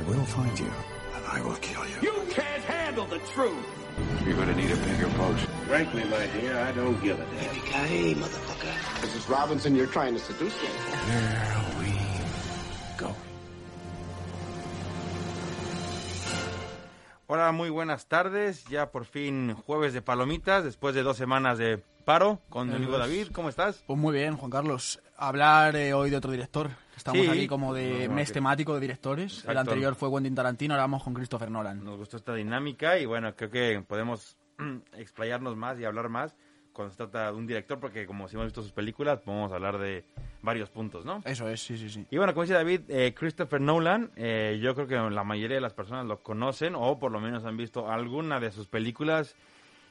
I will find you, and I will kill you. You can't handle the truth. You're gonna need a bigger boat. Frankly, my dear, I don't give a damn. Yippee-ki-yay, motherfucker. Mrs. Robinson, you're trying to seduce me. Here we go. Hola, muy buenas tardes. Ya por fin jueves de palomitas, después de dos semanas de paro con mi amigo David. ¿Cómo estás? Pues muy bien, Juan Carlos. Hablar eh, hoy de otro director. Estamos Sí. aquí como de Bueno, mes que- temático de directores. El Exacto. anterior fue Quentin Tarantino, ahora vamos con Christopher Nolan. Nos gustó esta dinámica y bueno, creo que podemos explayarnos más y hablar más cuando se trata de un director, porque como si hemos visto sus películas, podemos hablar de varios puntos, ¿no? Eso es, sí, sí, sí. Y bueno, como dice David, eh, Christopher Nolan, eh, yo creo que la mayoría de las personas lo conocen o por lo menos han visto alguna de sus películas.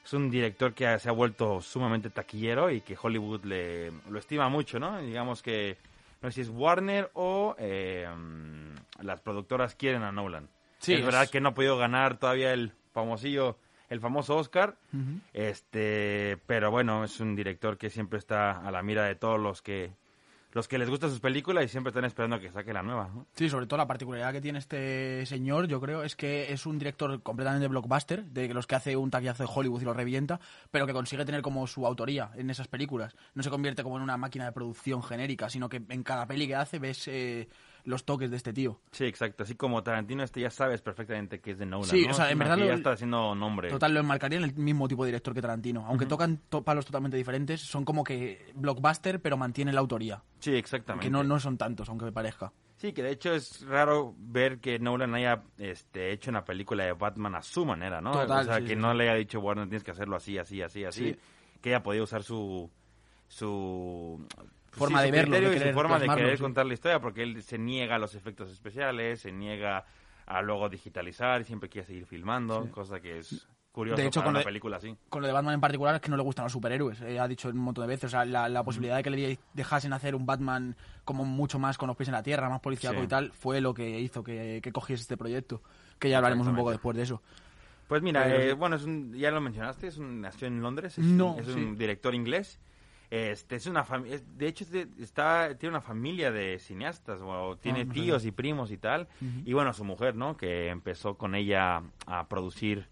Es un director que se ha vuelto sumamente taquillero y que Hollywood le, lo estima mucho, ¿no? Digamos que no sé si es Warner o eh, mm, las productoras quieren a Nolan. Sí, es, es- verdad que no ha podido ganar todavía el famosillo, el famoso Oscar, este, pero bueno, es un director que siempre está a la mira de todos los que los que les gustan sus películas y siempre están esperando que saque la nueva. ¿no? Sí, sobre todo la particularidad que tiene este señor, yo creo, es que es un director completamente blockbuster, de los que hace un taquillazo de Hollywood y lo revienta, pero que consigue tener como su autoría en esas películas. No se convierte como en una máquina de producción genérica, sino que en cada peli que hace ves eh, los toques de este tío. Sí, exacto. Así como Tarantino, este ya sabes perfectamente que es de Nolan. Sí, ¿no? o sea, en verdad lo- ya está haciendo nombre. Total, lo enmarcaría en el mismo tipo de director que Tarantino. Aunque tocan to- palos totalmente diferentes, son como que blockbuster, pero mantienen la autoría. Sí, exactamente. Que no, no son tantos, aunque me parezca. Sí, que de hecho es raro ver que Nolan haya este, hecho una película de Batman a su manera, ¿no? Total, o sea, sí, que sí. no le haya dicho, bueno, tienes que hacerlo así, así, así, así. Sí. Que haya podido usar su... su Forma sí, de verlo, de y su forma de querer sí. contar la historia, porque él se niega a los efectos especiales, se niega a luego digitalizar, siempre quiere seguir filmando, Sí. cosa que es curioso De hecho, para con una de- película así. Con lo de Batman en particular es que no le gustan los superhéroes. eh, ha dicho un montón de veces. O sea, la, la posibilidad de que le dejasen hacer un Batman como mucho más con los pies en la tierra, más policíaco y tal, fue lo que hizo que, que cogiese este proyecto. Que ya hablaremos un poco después de eso. Pues mira, Pero eh, bueno, es un, ya lo mencionaste, es un, nació en Londres, es, No, un, es un director inglés. Este, es una de hecho está tiene una familia de cineastas, o tiene Ah, tíos y primos y tal. Y bueno, su mujer, ¿no? Que empezó con ella a producir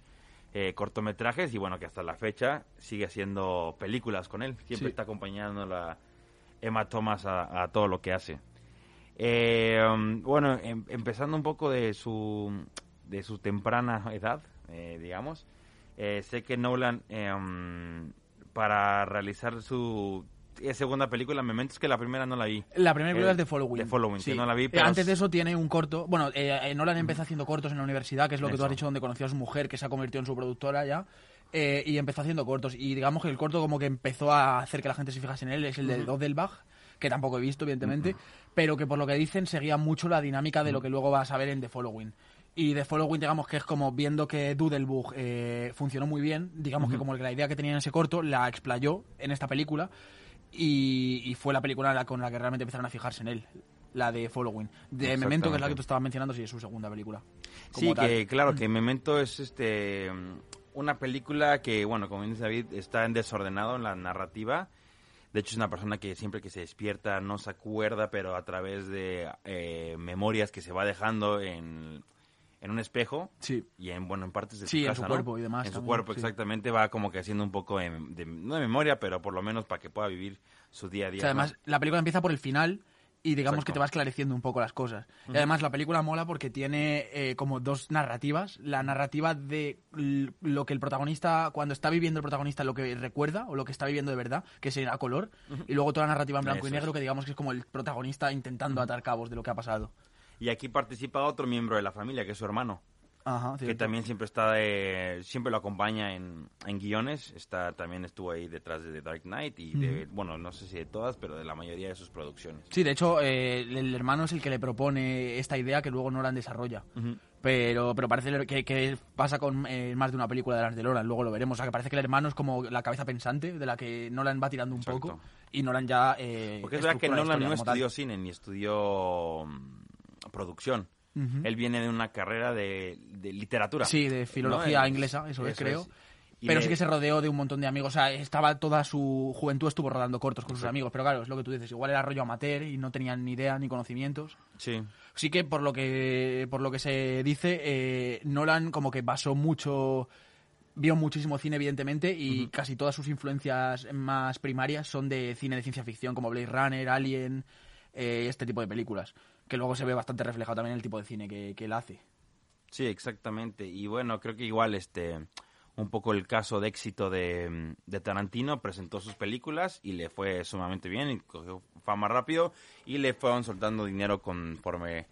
eh, cortometrajes y bueno, que hasta la fecha sigue haciendo películas con él. Siempre Sí. está acompañando a Emma Thomas a, a todo lo que hace. Eh, um, bueno, em- empezando un poco de su, de su temprana edad, eh, digamos, eh, sé que Nolan, um, para realizar su eh, segunda película, Memento, es que la primera no la vi. La primera película Eh, es de Following. The Following, que no la vi, Eh, Antes de es- eso tiene un corto. Bueno, eh, eh, Nolan empezó haciendo cortos en la universidad, que es lo que tú Eso. has dicho, donde conoció a su mujer, que se ha convertido en su productora ya. eh, y empezó haciendo cortos. Y digamos que el corto como que empezó a hacer que la gente se fijase en él es el de Dodelbach, que tampoco he visto, evidentemente, pero que por lo que dicen seguía mucho la dinámica de lo que luego vas a ver en The Following. Y The Following, digamos que es como viendo que Doodlebug eh, funcionó muy bien, digamos que como que la idea que tenía en ese corto la explayó en esta película y, y fue la película la- con la que realmente empezaron a fijarse en él, la de Following. De Memento, que es la que tú estabas mencionando, sí, es su segunda película. Sí, como tal. Mm. que claro, que Memento es este una película que, bueno, como dice David, está en desordenado en la narrativa. De hecho, es una persona que siempre que se despierta no se acuerda, pero a través de eh, memorias que se va dejando en, en un espejo Sí. y en, bueno, en partes de Sí, su en casa, su ¿no? cuerpo y demás En su cuerpo, sí. exactamente, va como que haciendo un poco de, de- no de memoria, pero por lo menos para que pueda vivir su día a día. O sea, ¿no? además, la película empieza por el final y digamos Exacto. que te va esclareciendo un poco las cosas. Y además la película mola porque tiene eh, como dos narrativas. La narrativa de lo que el protagonista, cuando está viviendo el protagonista, lo que recuerda o lo que está viviendo de verdad, que es a color. Y luego toda la narrativa en blanco Eso y negro, es. que digamos que es como el protagonista intentando atar cabos de lo que ha pasado. Y aquí participa otro miembro de la familia, que es su hermano. Ajá, que también siempre está de- siempre lo acompaña en, en guiones está también estuvo ahí detrás de The Dark Knight y de, bueno no sé si de todas pero de la mayoría de sus producciones Sí, de hecho, eh, el hermano es el que le propone esta idea que luego Nolan desarrolla. Pero, pero parece que, que pasa con eh, más de una película de las de Nolan, luego lo veremos. O sea, que parece que el hermano es como la cabeza pensante de la que Nolan va tirando un Exacto. poco y Nolan ya. Eh, porque es verdad que Nolan no estudió cine ni estudió producción él viene de una carrera de, de literatura Sí, de filología ¿no? Es- inglesa, eso es, creo. Y Pero sí que se rodeó de un montón de amigos. O sea, estaba toda su juventud estuvo rodando cortos con sus amigos. Pero claro, es lo que tú dices. Igual era rollo amateur y no tenían ni idea ni conocimientos. Sí. Sí que por lo que por lo que se dice, eh, Nolan como que basó mucho, vio muchísimo cine evidentemente y casi todas sus influencias más primarias son de cine de ciencia ficción como Blade Runner, Alien, eh, este tipo de películas, que luego se ve bastante reflejado también en el tipo de cine que, que él hace. Sí, exactamente. Y bueno, creo que igual este un poco el caso de éxito de, de Tarantino presentó sus películas y le fue sumamente bien y cogió fama rápido y le fueron soltando dinero conforme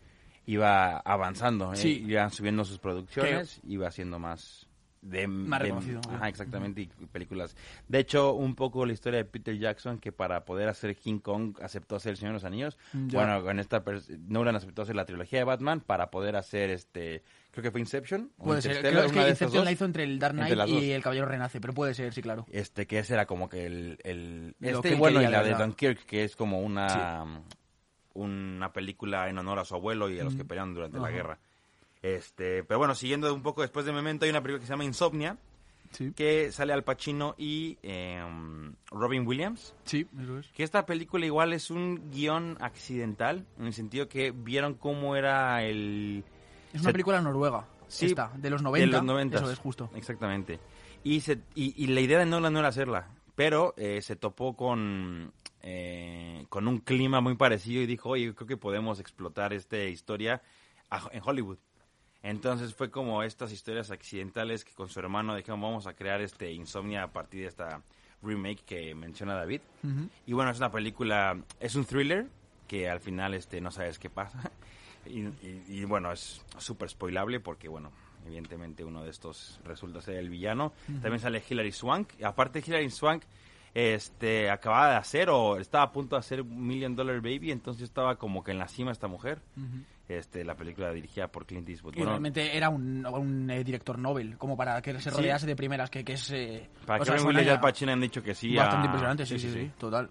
iba avanzando, ¿eh? Sí. iban subiendo sus producciones, iba haciendo más de Más de- reconocido, ajá, exactamente y películas. De hecho, un poco la historia de Peter Jackson que para poder hacer King Kong aceptó hacer El Señor de los Anillos. Ya. Bueno, con esta Nolan aceptó hacer la trilogía de Batman para poder hacer este creo que fue Inception Puede ser, creo una que Inception dos. la hizo entre el Dark Knight y el Caballero Renace, pero puede ser, sí, claro. Este, que ese era como que el... el este, que bueno, y la de. Dunkirk, que es como una... Una película en honor a su abuelo y a los que pelearon durante la guerra. Este, pero bueno, siguiendo un poco después de Memento, hay una película que se llama Insomnia, Sí, que sale Al Pacino y eh, Robin Williams. sí, eso es. Que esta película igual es un guion accidental, en el sentido que vieron cómo era el... Es una se- película noruega, Sí, esta, de los 90. de los 90. Eso es justo. Exactamente. Y, se, y, y la idea de Nolan no era hacerla, pero eh, se topó con, eh, con un clima muy parecido y dijo, oye, creo que podemos explotar esta historia en Hollywood. Entonces fue como estas historias accidentales que con su hermano dijeron, vamos a crear este Insomnia a partir de esta remake que menciona David. Y bueno, es una película, es un thriller que al final este no sabes qué pasa. Y, y- y, bueno, es súper spoilable porque bueno, evidentemente uno de estos resulta ser el villano. También sale Hilary Swank. Aparte Hilary Swank este acababa de hacer o estaba a punto de hacer Million Dollar Baby, entonces estaba como que en la cima esta mujer. Este, la película dirigida por Clint Eastwood. Y Bueno, realmente era un, un, eh, director Nobel, como para que se Sí. rodease de primeras, que, que es... eh, para que sea, Al Pacino han dicho que sí. Bastante a- impresionante, sí sí, sí, total.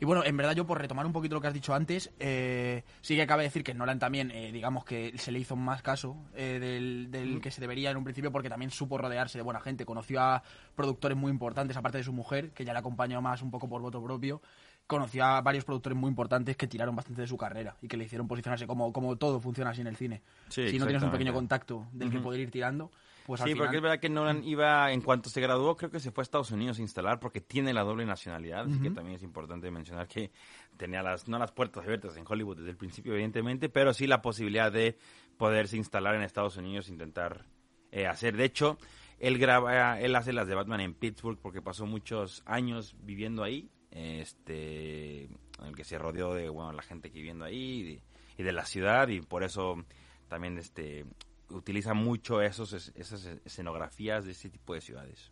Y bueno, en verdad yo por retomar un poquito lo que has dicho antes, eh, sí que cabe decir que Nolan también, eh, digamos que se le hizo más caso eh, del, del que se debería en un principio porque también supo rodearse de buena gente. Conoció a productores muy importantes, aparte de su mujer, que ya le acompañó más un poco por voto propio. Conoció a varios productores muy importantes que tiraron bastante de su carrera y que le hicieron posicionarse como, como todo funciona así en el cine. Sí, si no tienes un pequeño contacto del que poder ir tirando, pues al sí, final... porque es verdad que Nolan iba, en cuanto se graduó, creo que se fue a Estados Unidos a instalar porque tiene la doble nacionalidad, así que también es importante mencionar que tenía las, no las puertas abiertas en Hollywood desde el principio, evidentemente, pero sí la posibilidad de poderse instalar en Estados Unidos e intentar eh, hacer. De hecho, él graba, él hace las de Batman en Pittsburgh porque pasó muchos años viviendo ahí, este, en el que se rodeó de, bueno, la gente que viviendo ahí y de, y de la ciudad y por eso también este utiliza mucho esos es- esas escenografías de este tipo de ciudades.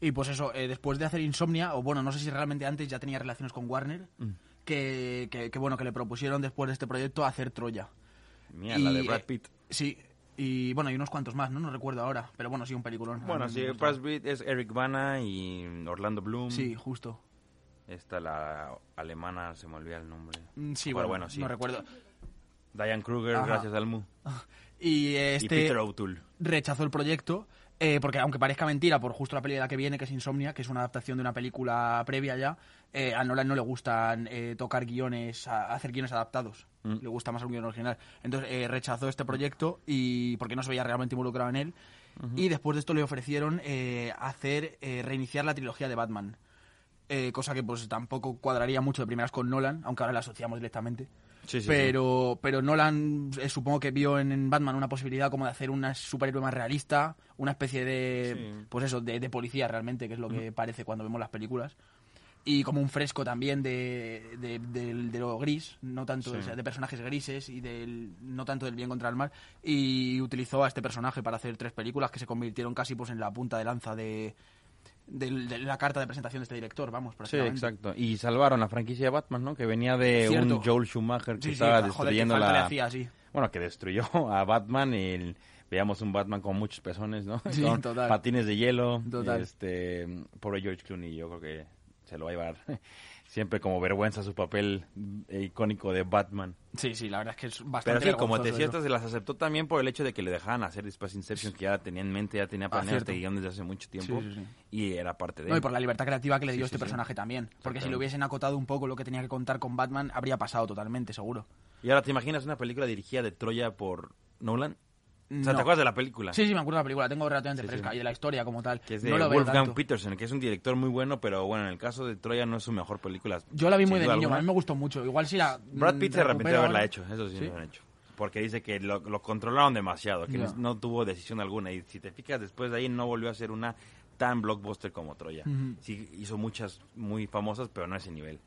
Y pues eso, eh, después de hacer Insomnia, o bueno, no sé si realmente antes ya tenía relaciones con Warner, Mm. que, que, que, bueno, que le propusieron después de este proyecto hacer Troya. Mira, la de Y, Brad eh, Pitt. Sí, y bueno, y unos cuantos más, ¿no? No recuerdo ahora, pero bueno, sí, un peliculón. Bueno, sí. Brad Pitt es Eric Bana y Orlando Bloom. Sí, justo. Esta la alemana, se me olvida el nombre. Mm, Sí, bueno, bueno, sí. no recuerdo. Diane Kruger, Ajá. gracias Almu. Y eh, Y este Peter O'Toole. rechazó el proyecto, eh, porque aunque parezca mentira, por justo la peli de la que viene, que es Insomnia, que es una adaptación de una película previa ya, eh, a Nolan no le gustan eh, tocar guiones, a- hacer guiones adaptados. Mm. Le gusta más un guion original. Entonces rechazó este proyecto y porque no se veía realmente involucrado en él. Y después de esto le ofrecieron eh, hacer reiniciar la trilogía de Batman. Cosa que pues tampoco cuadraría mucho de primeras con Nolan, aunque ahora la asociamos directamente. Sí, sí, pero, pero Nolan eh, supongo que vio en, en Batman una posibilidad como de hacer una superhéroe más realista, una especie de, Sí. pues eso, de, de policía realmente, que es lo que parece cuando vemos las películas. Y como un fresco también de, de, de lo gris, no tanto Sí. o sea, de personajes grises y del, no tanto del bien contra el mal. Y utilizó a este personaje para hacer tres películas que se convirtieron casi pues en la punta de lanza de, de la carta de presentación de este director, vamos, Sí, prácticamente. exacto. Y salvaron la franquicia de Batman, ¿no? Que venía de Cierto. un Joel Schumacher que Sí, sí, estaba destruyendo la... hacía, sí. Bueno, que destruyó a Batman y el- veíamos un Batman con muchos pezones, ¿no? Sí, con total. patines de hielo. Total. Este, pobre George Clooney, yo creo que se lo va a llevar Siempre como vergüenza su papel eh, icónico de Batman. Sí, sí, la verdad es que es Pero bastante sí, como te decía, se las aceptó también por el hecho de que le dejaban hacer después Inception, que ya tenía en mente, ya tenía planeado cierto. este guion desde hace mucho tiempo. Sí, sí, sí. Y era parte de No, y él. por la libertad creativa que le dio sí, este sí. personaje también. Porque si le hubiesen acotado un poco lo que tenía que contar con Batman, habría pasado totalmente, seguro. Y ahora, ¿te imaginas una película dirigida de Troya por Nolan? O sea. ¿te acuerdas de la película? Sí, sí, me acuerdo de la película, la tengo relativamente Sí, sí. fresca y de la historia como tal. Que es de no lo veo Wolfgang. Peterson, que es un director muy bueno, pero bueno, en el caso de Troya no es su mejor película. Yo la vi muy de niño, alguna. a mí me gustó mucho. Igual si la. Brad Pitt se arrepintió de haberla hecho, eso sí, ¿Sí? lo han hecho. Porque dice que lo, lo controlaron demasiado, que no, no tuvo decisión alguna. Y si te fijas, después de ahí no volvió a ser una tan blockbuster como Troya. Sí, hizo muchas muy famosas, pero no a ese nivel.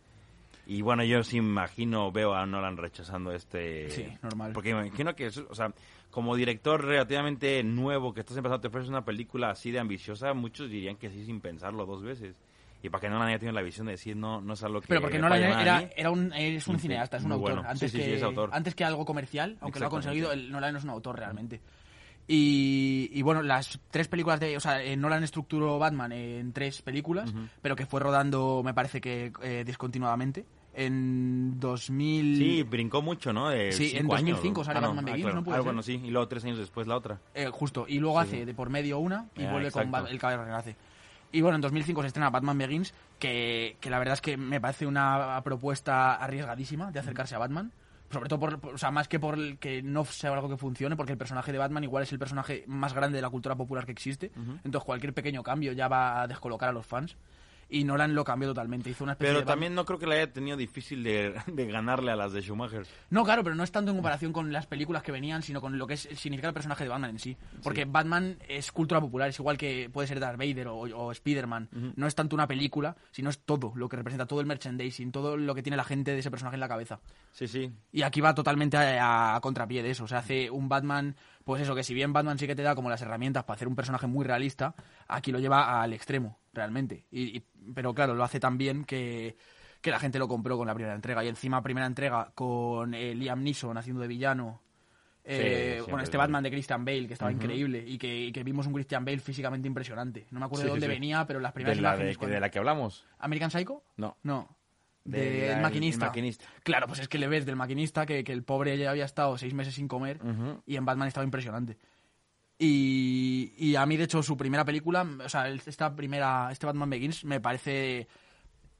Y bueno, yo sí imagino, veo a Nolan rechazando este... Sí, normal. Porque me imagino que, o sea, como director relativamente nuevo que estás empezando, te ofreces una película así de ambiciosa, muchos dirían que sí sin pensarlo dos veces. Y para que Nolan haya tenido la visión de decir, no, no es algo que... Pero porque Nolan era, era un, es un cineasta, es un autor. bueno. Antes, Sí, sí, que, sí, autor. antes que algo comercial, aunque lo ha conseguido, el Nolan es un autor realmente. Y, y bueno, las tres películas de. O sea, eh, Nolan estructuró Batman en tres películas, pero que fue rodando, me parece que eh, discontinuadamente. En 2000. Sí, brincó mucho, ¿no? De Sí, en cinco años, 2005 sale Batman Begins, ¿no puede Ah, ser? bueno, sí, y luego tres años después la otra. Eh, justo, y luego hace de por medio una y Ah, vuelve con exacto. Bat- El Caballero Renace. Y bueno, en 2005 se estrena Batman Begins, que, que la verdad es que me parece una propuesta arriesgadísima de acercarse a Batman. Sobre todo, por, o sea, más que por el que no sea algo que funcione, porque el personaje de Batman igual es el personaje más grande de la cultura popular que existe. Entonces, cualquier pequeño cambio ya va a descolocar a los fans. Y Nolan lo cambió totalmente. Hizo una especie Pero de también no creo que le haya tenido difícil de, de ganarle a las de Schumacher. No, claro, pero no es tanto en comparación con las películas que venían, sino con lo que es, significa el personaje de Batman en sí. Porque Batman es cultura popular, es igual que puede ser Darth Vader o, o Spider-Man. No es tanto una película, sino es todo lo que representa, todo el merchandising, todo lo que tiene la gente de ese personaje en la cabeza. Sí, sí. Y aquí va totalmente a, a contrapié de eso. O sea, hace un Batman, pues eso, que si bien Batman sí que te da como las herramientas para hacer un personaje muy realista, aquí lo lleva al extremo, realmente. Y, y- pero claro, lo hace tan bien que, que la gente lo compró con la primera entrega. Y encima, primera entrega con eh, Liam Neeson haciendo de villano. eh, con este es Batman de Christian Bale, que estaba increíble, y que, y que vimos un Christian Bale físicamente impresionante. No me acuerdo Sí, de sí, dónde sí. venía, pero las De primeras la, de, imágenes... que- cuando- de la que hablamos. ¿American Psycho? No. No. De Del la- el maquinista. maquinista. Claro, pues es que le ves del maquinista que, que el pobre ya había estado seis meses sin comer y en Batman estaba impresionante. Y, y a mí, de hecho, su primera película, o sea, esta primera, este Batman Begins, me parece,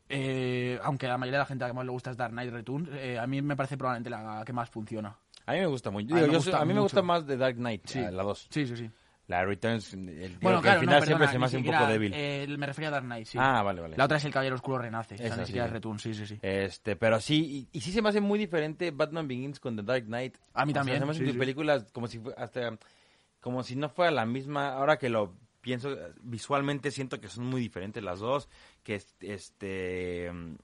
eh, aunque a la mayoría de la gente a la que más le gusta es Dark Knight Returns, eh, a mí me parece probablemente la que más funciona. A mí me gusta mucho. A mí Digo, me gusta soy- a mí me mucho. gusta más de Dark Knight, Sí. la 2. Sí, sí, sí. La Returns, el, Bueno, claro, al final no, siempre se me hace un poco débil. eh, me refería a Dark Knight, sí. Ah, vale, vale. La otra es El Caballero Oscuro Renace, o sea, ni sí, siquiera sí. es sí, sí, sí. Este, pero sí, y, y sí se me hace muy diferente Batman Begins con The Dark Knight. A mí O sea, también, se me hacen sí, tus sí. películas como si hasta como si no fuera la misma. Ahora que lo pienso visualmente siento que son muy diferentes las dos, que es- este mm,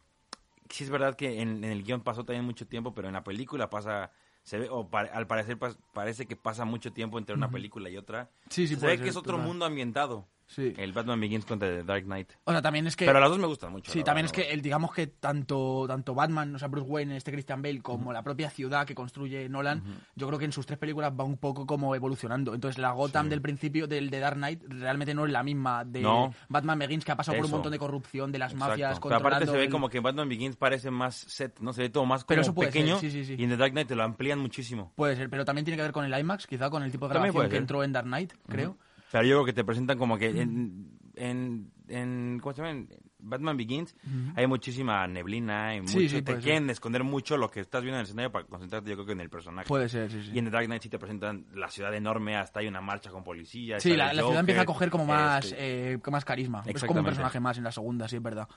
sí es verdad que en, en el guion pasó también mucho tiempo, pero en la película pasa se ve o pa- al parecer parece que pasa mucho tiempo entre una película y otra. Sí, sí, se ve que ser, es otro mundo ambientado. Sí. El Batman Begins contra The Dark Knight. O sea, también es que... Pero las dos me gustan mucho. Sí, también verdad, es que el, digamos que tanto, tanto Batman, o sea, Bruce Wayne, este Christian Bale, como la propia ciudad que construye Nolan, yo creo que en sus tres películas va un poco como evolucionando. Entonces, la Gotham Sí. del principio del de Dark Knight realmente no es la misma de No. Batman Begins, que ha pasado por un montón de corrupción, de las Exacto. mafias, Pero aparte se ve el- como que Batman Begins parece más set, no se ve todo más como Pero eso puede pequeño ser, sí, sí, sí. y en The Dark Knight te lo amplían muchísimo. Puede ser, pero también tiene que ver con el IMAX, quizá con el tipo de grabación que entró en Dark Knight, creo. O sea, yo creo que te presentan como que en, en, en ¿cómo se llama? En Batman Begins hay muchísima neblina y mucho, Sí, sí, te ser. quieren esconder mucho lo que estás viendo en el escenario para concentrarte yo creo que en el personaje. Puede ser, sí, sí. Y en The Dark Knight sí te presentan la ciudad enorme, hasta hay una marcha con policías. Sí, la, la ciudad empieza a coger como más, este, eh, con más carisma. Es como un personaje más en la segunda, sí, es verdad.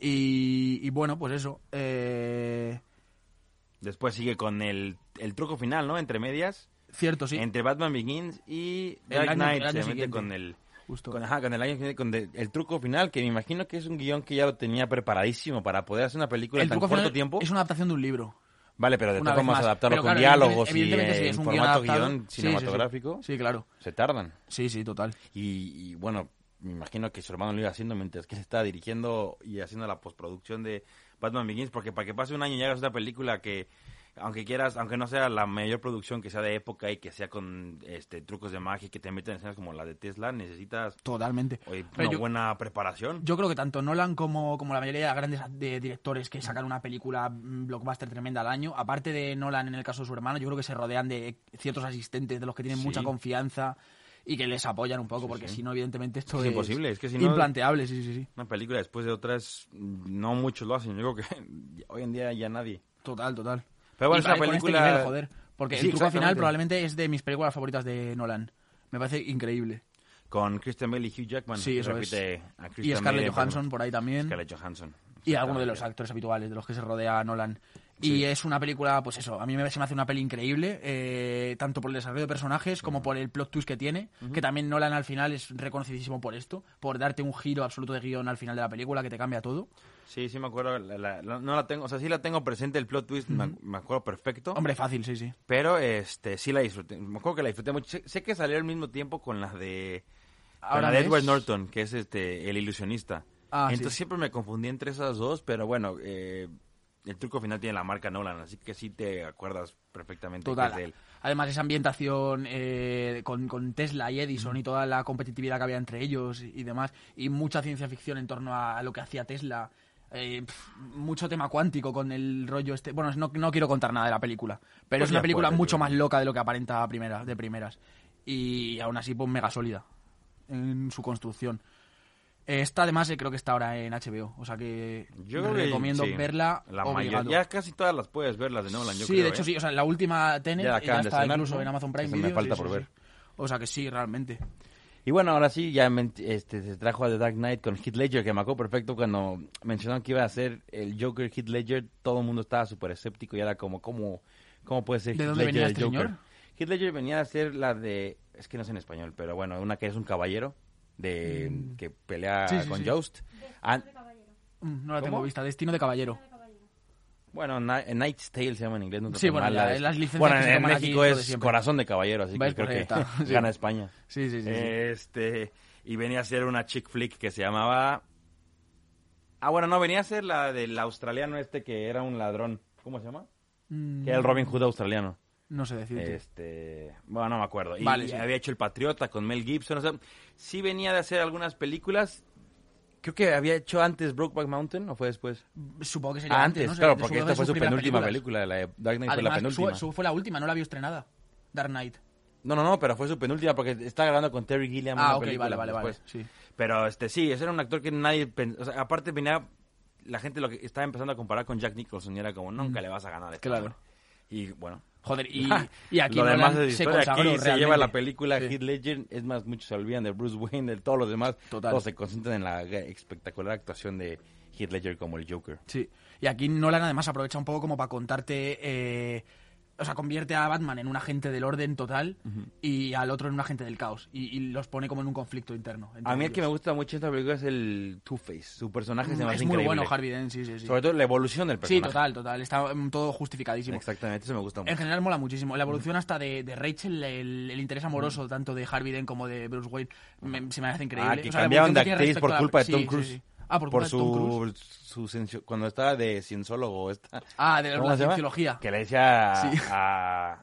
Y, y bueno, pues eso. Eh, Después sigue con el, el truco final, ¿no? Entre medias. Cierto, sí. Entre Batman Begins y Dark Knight se mete siguiente. con el Justo. con, ajá, con el año con el truco final que me imagino que es un guion que ya lo tenía preparadísimo para poder hacer una película el en tan corto tiempo. es una adaptación de un libro. Vale, pero de todas formas adaptarlo Pero con claro, diálogos y sí, eh, en guion formato guion Sí, cinematográfico. Sí, claro. Se tardan. Sí, sí, total. Y, y, bueno, me imagino que su hermano lo iba haciendo mientras que se estaba dirigiendo y haciendo la postproducción de Batman Begins, porque para que pase un año y hagas una película que aunque quieras, aunque no sea la mayor producción que sea de época y que sea con este trucos de magia y que te meten en escenas como la de Tesla, necesitas Totalmente. oye, una yo- buena preparación. Yo creo que tanto Nolan como, como la mayoría de grandes de directores que sacan una película mm, blockbuster tremenda al año, aparte de Nolan en el caso de su hermano, yo creo que se rodean de ciertos asistentes de los que tienen Sí. mucha confianza y que les apoyan un poco, porque sí. si no, evidentemente esto Es es, imposible, es que si no- implanteable, sí, sí, sí. Una película después de otras, no muchos lo hacen. Yo creo que hoy en día ya nadie. Total, total. Pero bueno, Y es una este película- nivel, joder, porque Sí, el truco final probablemente es de mis películas favoritas de Nolan. Me parece increíble. Con Christian Bale y Hugh Jackman. Sí, eso repite es. a Y Scarlett Bale, Johansson por ahí también. Scarlett Johansson. y algunos de los actores habituales de los que se rodea Nolan. Y Sí. es una película, pues eso, a mí me, se me hace una peli increíble, eh, tanto por el desarrollo de personajes como por el plot twist que tiene, que también Nolan al final es reconocidísimo por esto, por darte un giro absoluto de guion al final de la película que te cambia todo. Sí, sí me acuerdo. la- la- la- no la tengo, o sea, sí la tengo presente el plot twist, me, me acuerdo perfecto. Hombre, fácil, sí, sí. Pero este sí la disfruté. Me acuerdo que la disfruté mucho. Sé, sé que salió al mismo tiempo con la de Ahora la de ves- Edward Norton, que es este el ilusionista. Ah, Entonces sí. siempre me confundí entre esas dos, pero bueno, eh, el truco final tiene la marca Nolan, así que sí te acuerdas perfectamente que Total. es de él. Además, esa ambientación eh, con, con Tesla y Edison y toda la competitividad que había entre ellos y, y demás, y mucha ciencia ficción en torno a, a lo que hacía Tesla. Eh, pf, mucho tema cuántico con el rollo este. Bueno, no, no quiero contar nada de la película, pero Pues es una película puedes, mucho más loca de lo que aparenta a primera, de primeras. Y aún así, pues mega sólida en su construcción. Esta además eh, creo que está ahora en HBO, o sea que Yo creo que recomiendo sí. verla La obligado. ya casi todas las puedes ver, las de Nolan, yo sí, creo, de hecho ¿eh? sí, o sea, la última Tenet Ya está incluso en Amazon Prime me falta sí, por sí, ver. O sea que sí, realmente. Y bueno, ahora sí, ya este, se trajo a The Dark Knight con Heath Ledger, que me acuerdo perfecto cuando mencionaron que iba a ser el Joker Heath Ledger, todo el mundo estaba súper escéptico y era como, ¿cómo, cómo puede ser ¿De Heath dónde Ledger venía el este Joker? señor? Heath Ledger venía a ser la de, es que no sé en español, pero bueno, una que es un caballero de que pelea Mm. Sí, sí, con sí. Joust. Ah, Mm, No la ¿Cómo? tengo vista. Destino de caballero. Bueno, Ni- Knight's Tale se llama en inglés. No Sí, bueno, la las licencias Bueno, que se en aquí, México de es. Corazón de Caballero, así que creo que sí. gana España. Sí, sí, sí. sí. Este, y venía a ser una chick flick que se llamaba... Ah, bueno, no, venía a ser la del australiano este que era un ladrón. ¿Cómo se llama? Mm, Que era el Robin Hood australiano. No sé decirte. Este, bueno, no me acuerdo. Y Vale, sí. había hecho El Patriota con Mel Gibson. O sea, sí venía de hacer algunas películas. Creo que había hecho antes Brokeback Mountain o fue después. Supongo que sería Ah, antes, claro, porque de esta fue su penúltima película. La de Dark Knight fue la penúltima. su, su fue la última, no la vio estrenada. Dark Knight. No, no, no, pero fue su penúltima porque está grabando con Terry Gilliam. Ah, una ok, película vale, vale, vale. Sí. Pero este sí, ese era un actor que nadie pen- o sea, aparte venía la gente lo que estaba empezando a comparar con Jack Nicholson y era como nunca le vas a ganar este. Claro. hombre". Y bueno, Joder, y, y aquí lo demás Nolan es se historia. consagró Aquí se lleva la película Sí. Heath Ledger, es más muchos se olvidan de Bruce Wayne, de todos los demás, Total. todos se concentran en la espectacular actuación de Heath Ledger como el Joker. Sí. Y aquí Nolan además aprovecha un poco como para contarte. eh, o sea, convierte a Batman en un agente del orden total y al otro en un agente del caos. Y, y los pone como en un conflicto interno. A mí el que me gusta mucho esta película es el Two-Face, su personaje se me Mm, hace Es muy bueno Harvey Dent, sí, sí, sí. Sobre todo la evolución del Sí, personaje. total, total. Está mm, todo justificadísimo. Exactamente, eso me gusta mucho. En general mola muchísimo. La evolución hasta de, de Rachel, el, el interés amoroso tanto de Harvey Dent como de Bruce Wayne, me- se me hace increíble. Ah, que O sea, de actriz por a culpa de sí, Tom sí, Cruise. Ah, por, Tom Cruise. su, su cuando estaba de cienciólogo esta Ah, de ¿cómo la cienciología. que le decía Sí. a,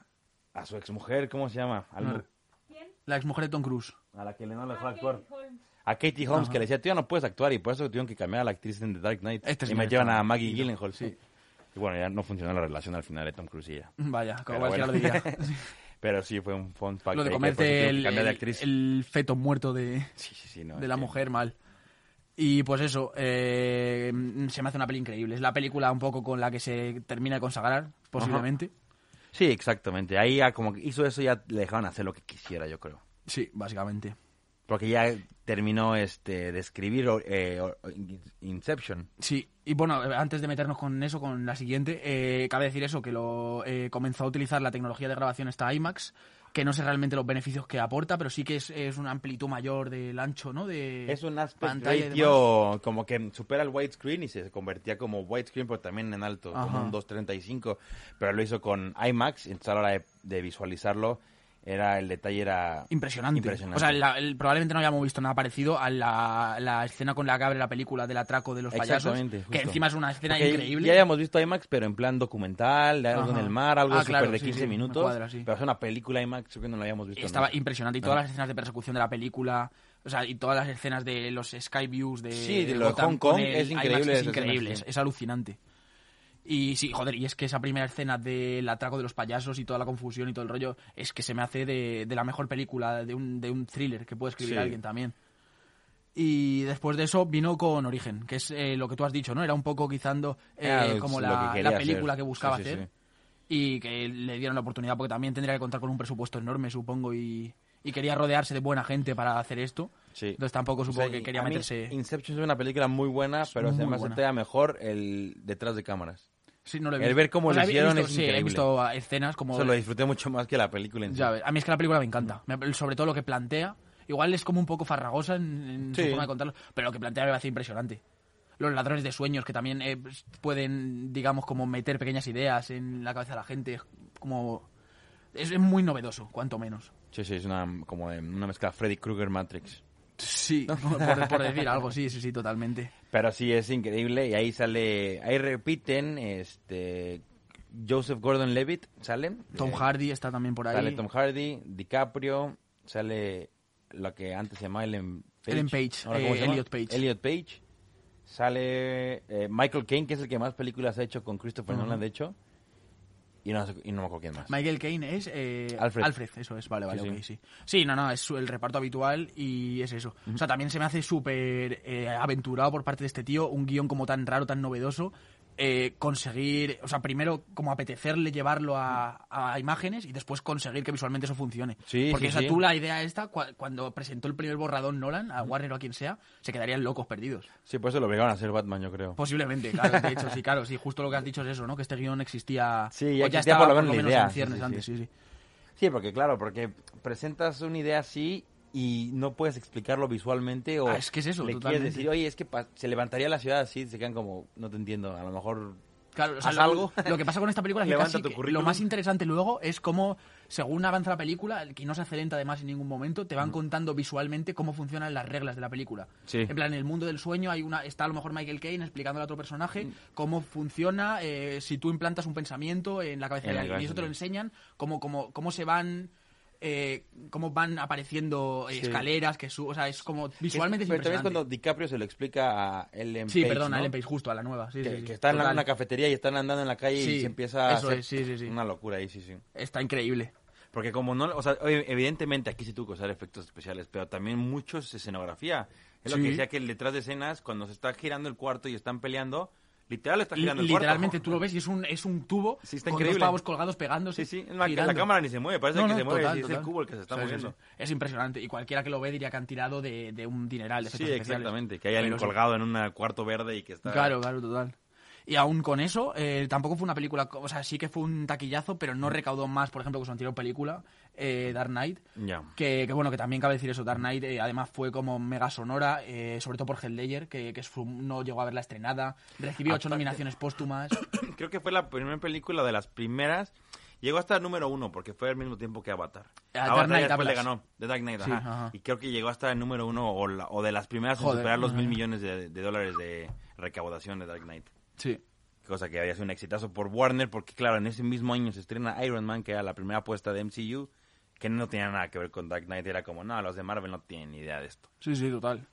a su exmujer cómo se llama Al- No. La exmujer de Tom Cruise. a la que le no le dejó actuar a Katie Holmes que le decía tú ya no puedes actuar y por eso tuvieron que cambiar a la actriz en The Dark Knight Este y metieron está- a Maggie Gyllenhaal sí y bueno ya no funcionó la relación al final de Tom Cruise y ella Vaya, como bueno. lo diría. pero sí fue un fun fact Lo de que el, el- actriz el feto muerto de, sí sí sí no, de la que- mujer, mal. Y pues eso, eh, se me hace una peli increíble. Es la película un poco con la que se termina de consagrar, posiblemente. sí exactamente ahí ya como que hizo eso ya le dejaron hacer lo que quisiera yo creo Sí, básicamente. Porque ya terminó este de escribir eh, Inception. Sí, y bueno, eh, antes de meternos con eso, con la siguiente, eh, cabe decir eso, que lo eh, comenzó a utilizar la tecnología de grabación esta IMAX, que no sé realmente los beneficios que aporta, pero sí que es, es una amplitud mayor del ancho, ¿no? De Es un aspect ratio como que supera el widescreen y se convertía como widescreen, pero también en alto, como Ajá. un 235. Pero lo hizo con IMAX, entonces a la hora de, de visualizarlo era el detalle era Impresionante. impresionante. O sea, la- el- probablemente no hayamos visto nada parecido a la, la escena con la que abre la película del atraco de los payasos. Que encima es una escena Porque increíble. Ya habíamos visto IMAX, pero en plan documental, de algo Ajá. en el mar, algo Ah, claro, de sí, 15 sí, me minutos. cuadra, sí. Pero es una película IMAX, creo que no la habíamos visto. Estaba impresionante. Y todas las escenas de persecución de la película, o sea, y todas las escenas de los Sky Views de, Sí, de Hong Kong es IMAX increíble Es increíble, es alucinante. Y sí, joder, y es que esa primera escena del atraco de los payasos y toda la confusión y todo el rollo, es que se me hace de, de la mejor película, de un, de un thriller que puede escribir Sí. alguien también. Y después de eso vino con Origen, que es eh, lo que tú has dicho, ¿no? Era un poco quizando eh, como que la, película hacer. que buscaba Sí, sí, hacer. Y que le dieron la oportunidad, porque también tendría que contar con un presupuesto enorme, supongo, y, y quería rodearse de buena gente para hacer esto. Sí. Entonces tampoco O supongo sea, que quería a mí meterse... Inception es una película muy buena, pero se muy me hace buena. mejor el detrás de cámaras. Sí, no lo he el ver cómo O sea, lo hicieron visto- es sí, he visto escenas como... Eso lo disfruté mucho más que la película en sí. Ya ves, a mí es que la película me encanta. Me- sobre todo lo que plantea. Igual es como un poco farragosa en, en Sí. su forma de contarlo, pero lo que plantea me parece impresionante. Los ladrones de sueños que también eh, pueden, digamos, como meter pequeñas ideas en la cabeza de la gente. Como... Es, es muy novedoso, cuanto menos. Sí, sí, es una, como una mezcla Freddy Krueger Matrix. Sí, por, por decir algo, sí, sí, sí, totalmente. Pero sí, es increíble. Y ahí sale, ahí repiten, este, Joseph Gordon-Levitt, sale. Tom Eh, Hardy está también por ahí. Sale Tom Hardy, DiCaprio, sale lo que antes se llamaba Ellen Page. Ellen Page, Ahora, ¿cómo eh, llama? Elliot Page. Elliot Page. Sale eh, Michael Caine, que es el que más películas ha hecho con Christopher. Nolan, de hecho. Y no, y no me acuerdo quién más. Michael Caine es eh, Alfred. eso es, vale, vale, Sí, ok, sí. sí. Sí, no, no, es su- el reparto habitual y es eso. O sea, también se me hace súper eh, aventurado por parte de este tío, un guion como tan raro, tan novedoso, eh, conseguir, o sea, primero como apetecerle llevarlo a, a imágenes y después conseguir que visualmente eso funcione. Sí, Porque sí, sí. tú la idea esta, cua- cuando presentó el primer borrador Nolan, a Warner o a quien sea, se quedarían locos perdidos. Sí, por eso lo obligaron a hacer Batman, yo creo. Posiblemente, claro, de hecho, sí, claro, sí, justo lo que has dicho es eso, ¿no? Que este guion existía, Sí, ya o ya existía estaba por lo menos idea, en ciernes sí, sí. antes, sí, sí. Sí, porque claro, porque presentas una idea así y no puedes explicarlo visualmente o Ah, es que es eso, le totalmente. quieres decir, oye, es que se levantaría la ciudad así, se quedan como, no te entiendo, a lo mejor... Claro, o sea, lo, algo. lo que pasa con esta película es que, casi que lo más interesante luego es cómo, según avanza la película, que no se hace lenta además en ningún momento, te van contando visualmente cómo funcionan las reglas de la película. Sí. En plan, en el mundo del sueño hay una está a lo mejor Michael Caine explicándole a otro Mm. personaje cómo funciona eh, si tú implantas un pensamiento en la cabeza En de alguien. Y eso te lo enseñan, cómo, cómo, cómo se van... eh, cómo van apareciendo eh, Sí. escaleras que su, o sea es como visualmente es, Pero también es cuando DiCaprio se lo explica a Ellen sí Page, perdón a ¿no? Ellen Page justo a la nueva sí, que, sí, sí, que en una cafetería y están andando en la calle y Sí, se empieza a eso hacer es, sí, sí, sí. una locura ahí, sí, sí. está increíble Porque como no, o sea, evidentemente aquí sí tuvo que usar efectos especiales, pero también mucho es escenografía. Es lo Sí. que decía que el detrás de escenas, cuando se está girando el cuarto y están peleando, literal está girando el Literalmente cuarto. tú lo ves y es un, es un tubo Sí, está con increíble. dos pavos colgados pegándose. Sí, sí, la, cámara ni se mueve, parece No, que se mueve, total, es el cubo el que se está moviendo. sí. Es impresionante y cualquiera que lo ve diría que han tirado de, de un dineral de Sí, especiales. exactamente, que hay alguien colgado en un cuarto verde y que está... Claro, claro, total. Y aún con eso, eh, tampoco fue una película, o sea, sí que fue un taquillazo, pero no recaudó más, por ejemplo, que su anterior película, eh, Dark Knight. Que, que bueno, que también cabe decir eso, Dark Knight eh, además fue como mega sonora, eh, sobre todo por Ledger, que, que su- no llegó a verla estrenada, recibió ocho nominaciones póstumas. Creo que fue la primera película de las primeras. Llegó hasta el número uno, porque fue al mismo tiempo que Avatar. Ah, Avatar Knight después le ganó, The Dark Knight, Sí, ajá. ajá. Y creo que llegó hasta el número uno o, la- o de las primeras en Joder, superar los mil millones de, de dólares de recaudación de Dark Knight. Sí. Cosa que había sido un exitazo por Warner, porque claro, en ese mismo año se estrena Iron Man, que era la primera apuesta de MCU, que no tenía nada que ver con Dark Knight. Era como, no, los de Marvel no tienen ni idea de esto. Sí, sí, total.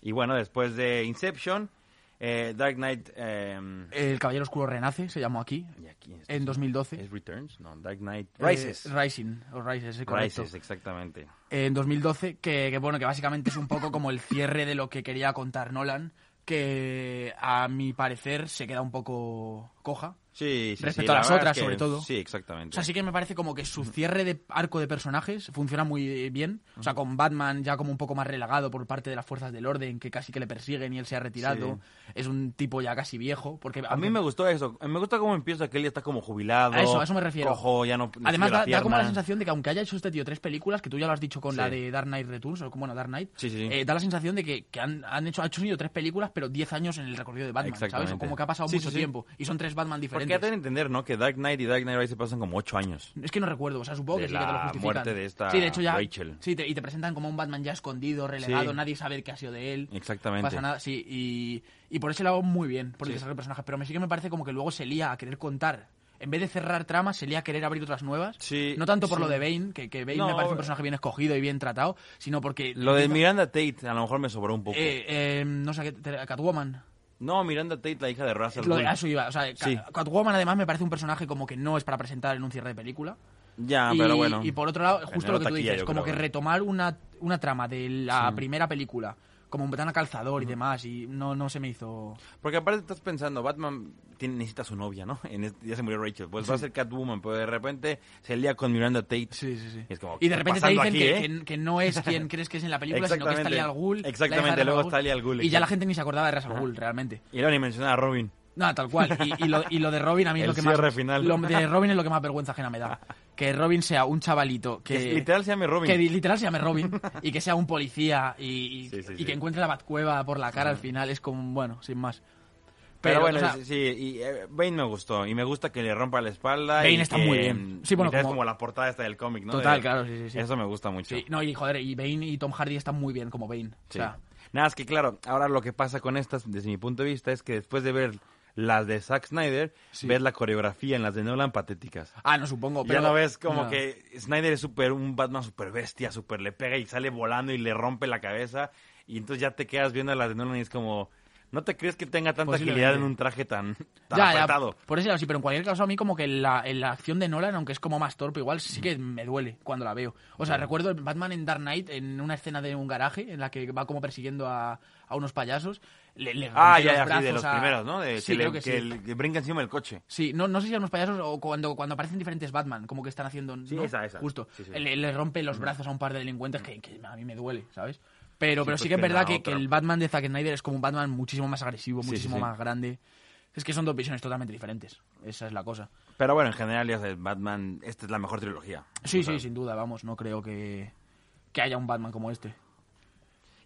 Y bueno, después de Inception, eh, Dark Knight... eh, El Caballero Oscuro Renace se llamó aquí, y aquí está, en sí. 2012. ¿Es Returns? No, Dark Knight Eh, Rises. Rising, o Rises, sí, correcto. Rises, exactamente. en 2012, que, que, bueno, que básicamente es un poco como el cierre de lo que quería contar Nolan, que a mi parecer se queda un poco coja. Sí, sí, Respecto sí, a la las otras, es que- sobre todo. Sí, exactamente. O sea, sí que me parece como que su cierre de arco de personajes funciona muy bien. O sea, con Batman ya como un poco más relegado por parte de las fuerzas del orden, que casi que le persiguen y él se ha retirado. Es un tipo ya casi viejo. Porque A mí me gustó eso. Me gusta cómo empieza que él ya está como jubilado. A eso, a eso me refiero. Cojo, ya no le Además, da, como la sensación de que aunque haya hecho este tío tres películas, que tú ya lo has dicho con Sí. la de Dark Knight Returns, o como bueno, Dark Knight, eh, da la sensación de que, que han, han hecho, ha hecho tres películas, pero diez años en el recorrido de Batman, ¿sabes? O como que ha pasado mucho tiempo. Y son tres Batman diferentes. Porque de entender, ¿no? Que Dark Knight y Dark Knight Rises pasan como ocho años. Es que no recuerdo, o sea, supongo De que sí que te lo la justifican. muerte de esta sí, de hecho ya, Rachel. Sí, te- y te presentan como un Batman ya escondido, relegado, Sí. nadie sabe qué ha sido de él. Exactamente. Pasa nada, sí, y, y por ese lado muy bien, por el desarrollo del personaje. Pero me sí que me parece como que luego se lía a querer contar. En vez de cerrar tramas, se lía a querer abrir otras nuevas. Sí, no tanto por sí. lo de Bane, que, que Bane No, me parece un personaje bien escogido y bien tratado, sino porque... Lo de Miranda Tate a lo mejor me sobró un poco. eh, eh, no sé, Catwoman. No, Miranda Tate, la hija de Russell Lo a eso iba. O sea, Sí. Catwoman además me parece un personaje como que no es para presentar en un cierre de película. Ya, y, pero bueno. y por otro lado, justo lo que tú dices, como creo, que retomar una, una trama de la Sí. primera película, como un tan calzador y demás, y no, no se me hizo... Porque aparte estás pensando, Batman tiene, necesita su novia, ¿no? En este- ya se murió Rachel. Pues va a ser Catwoman, pero de repente se lía con Miranda Tate. Sí, sí, sí. Y, es como, Y de ¿qué repente está te dicen aquí, que, eh? que- que no es quien crees que es en la película, sino que es. Talia al Ghul. Exactamente, luego es Talia al Ghul, Y ya la gente ni se acordaba de Ra's al Ghul, realmente. Y luego ni menciona a Robin. No, tal cual. Y, y lo, y lo de Robin a mí es lo que más... final. Lo de Robin es lo que más vergüenza ajena me da. Que Robin sea un chavalito que... Que literal se llame Robin. Que literal se llame Robin y que sea un policía y, y- Sí, sí, y sí. que encuentre la batcueva por la cara al final es como, bueno, sin más. Pero, bueno, o sea, sí, y eh, Bane me gustó. Y me gusta que le rompa la espalda. Bane y está que, muy bien. Sí, bueno, como- como la portada esta del cómic, ¿no? Total, De- claro, sí, sí, sí. Eso me gusta mucho. sí, no, y joder, y Bane y Tom Hardy están muy bien como Bane. Sí. O sea, Nada, es que claro, ahora lo que pasa con estas, desde mi punto de vista, es que después de ver las de Zack Snyder, Sí. ves la coreografía en las de Nolan patéticas. ah, no supongo, ya pero... no ves como no. que Snyder es super, un Batman super bestia, super le pega y sale volando y le rompe la cabeza. Y entonces ya te quedas viendo las de Nolan y es como, ¿no te crees que tenga tanta agilidad en un traje tan, tan Ya, ya, apretado? por eso sí, pero en cualquier caso a mí como que la, en la acción de Nolan, aunque es como más torpe, igual sí que me duele cuando la veo. O sea, recuerdo Batman en Dark Knight en una escena de un garaje en la que va como persiguiendo a, a unos payasos. Le, le Ah, ya, los ya, sí, de brazos los a- primeros, ¿no? De, Sí, que, le- creo que, que sí. que brinca encima del coche. Sí, no, no sé si a unos payasos o cuando, cuando aparecen diferentes Batman, como que están haciendo... Sí, ¿no? esa, esa. Justo. Sí. Le, le rompe los brazos a un par de delincuentes que, que a mí me duele, ¿sabes? Pero, Sí, pero pues sí que es verdad que, el Batman de Zack Snyder es como un Batman muchísimo más agresivo, muchísimo más grande. Es que son dos visiones totalmente diferentes. Esa es la cosa. Pero bueno, en general, ya sabes, Batman, esta es la mejor trilogía. Sí, sí, sin duda, vamos. No creo que, que haya un Batman como este.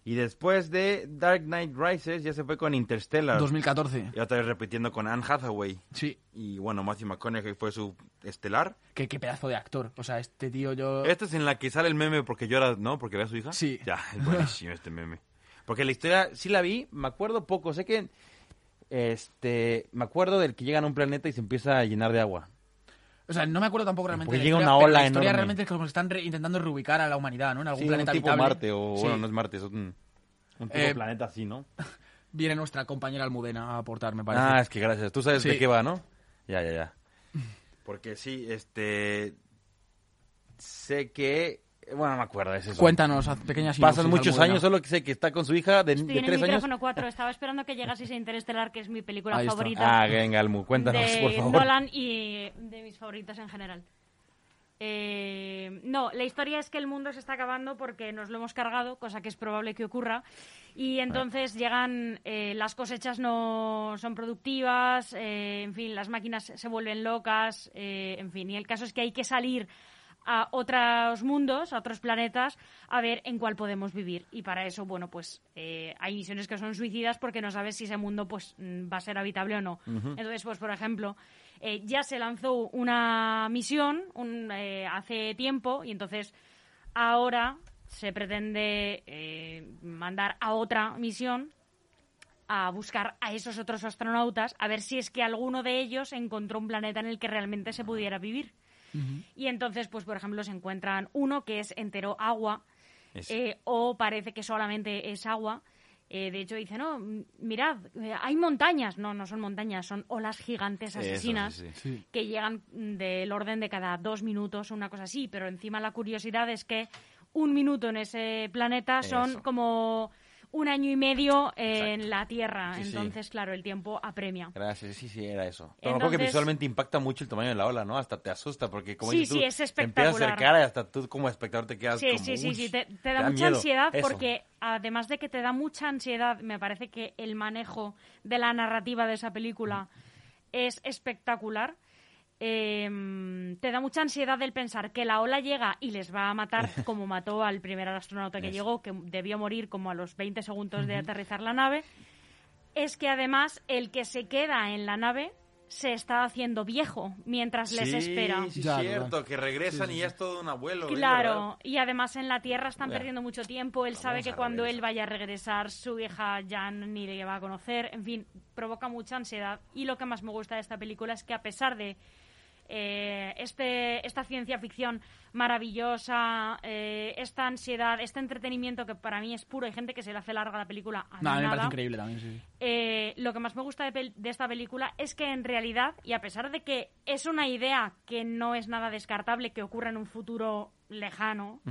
Y después de Dark Knight Rises ya se fue con Interstellar. 2014. Y otra vez repitiendo con Anne Hathaway. Sí. Y bueno, Matthew McConaughey fue su estelar. Qué, qué pedazo de actor. O sea, este tío yo... Esta es en la que sale el meme porque llora, ¿no? Porque ve a su hija. Sí. Ya, es buenísimo este meme. Porque la historia sí la vi, me acuerdo poco. Sé que este me acuerdo del que llegan a un planeta y se empieza a llenar de agua. O sea, no me acuerdo tampoco realmente Porque de la llega historia, una ola la historia enorme. realmente es como que están re- intentando reubicar a la humanidad, ¿no? En algún Sí, un planeta tipo habitable. Marte o Sí. bueno, no es Marte, es un, un tipo Eh, planeta así, ¿no? Viene nuestra compañera Almudena a aportar, me parece. Ah, es que gracias. Tú sabes Sí. de qué va, ¿no? Ya, ya, ya. Porque sí, este sé que bueno, no me acuerdo, es eso. Cuéntanos, pequeñas Pasan muchos años, solo que sé que está con su hija de, Estoy de en el tres años. micrófono 4, estaba esperando que llegaseis a Interestelar, que es mi película Ahí está. favorita Ah, venga, Almu, cuéntanos, de por favor. Nolan y de mis favoritas en general. Eh, no, la historia es que el mundo se está acabando porque nos lo hemos cargado, cosa que es probable que ocurra. Y entonces llegan, eh, las cosechas no son productivas, eh, en fin, las máquinas se vuelven locas, eh, en fin. Y el caso es que hay que salir a otros mundos, a otros planetas, a ver en cuál podemos vivir. Y para eso, bueno, pues eh, hay misiones que son suicidas porque no sabes si ese mundo pues mm, va a ser habitable o no. Entonces, pues por ejemplo, eh, ya se lanzó una misión un, eh, hace tiempo y entonces ahora se pretende eh, mandar a otra misión a buscar a esos otros astronautas a ver si es que alguno de ellos encontró un planeta en el que realmente se pudiera vivir. Y entonces, pues por ejemplo, se encuentran uno que es entero agua eh, o parece que solamente es agua. Eh, de hecho, dice, no, mirad, eh, hay montañas. No, no son montañas, son olas gigantes Eso, sí, asesinas sí. Que llegan mm, del orden de cada dos minutos, una cosa así. Pero encima la curiosidad es que un minuto en ese planeta son Eso. como un año y medio en la Tierra. Sí, sí. Entonces, claro, el tiempo apremia. Gracias, sí, sí, era eso. Pero que visualmente impacta mucho el tamaño de la ola, ¿no? Hasta te asusta, porque como Sí, dices tú, es te empieza a acercar y hasta tú como espectador te quedas Sí, como... sí, sí, "Uy, sí, te, te te da da mucha miedo". ansiedad Eso. porque además de que te da mucha ansiedad, me parece que el manejo de la narrativa de esa película es espectacular. Eh, te da mucha ansiedad el pensar que la ola llega y les va a matar como mató al primer astronauta que llegó, que debió morir como a los 20 segundos de aterrizar la nave. Es que además el que se queda en la nave se está haciendo viejo mientras les espera. Sí, Ya, es cierto, que regresan y ya es todo un abuelo. verdad. Claro, y además en la Tierra están Ya. perdiendo mucho tiempo. Él sabe que cuando regresar. él vaya a regresar, su hija ya ni le va a conocer. En fin, provoca mucha ansiedad. Y lo que más me gusta de esta película es que a pesar de eh, este, esta ciencia ficción maravillosa, eh, esta ansiedad, este entretenimiento que para mí es puro, hay gente que se le hace larga la película. A No, me parece increíble también, sí. Eh, lo que más me gusta de esta película es que en realidad, y a pesar de que es una idea que no es nada descartable que ocurra en un futuro lejano,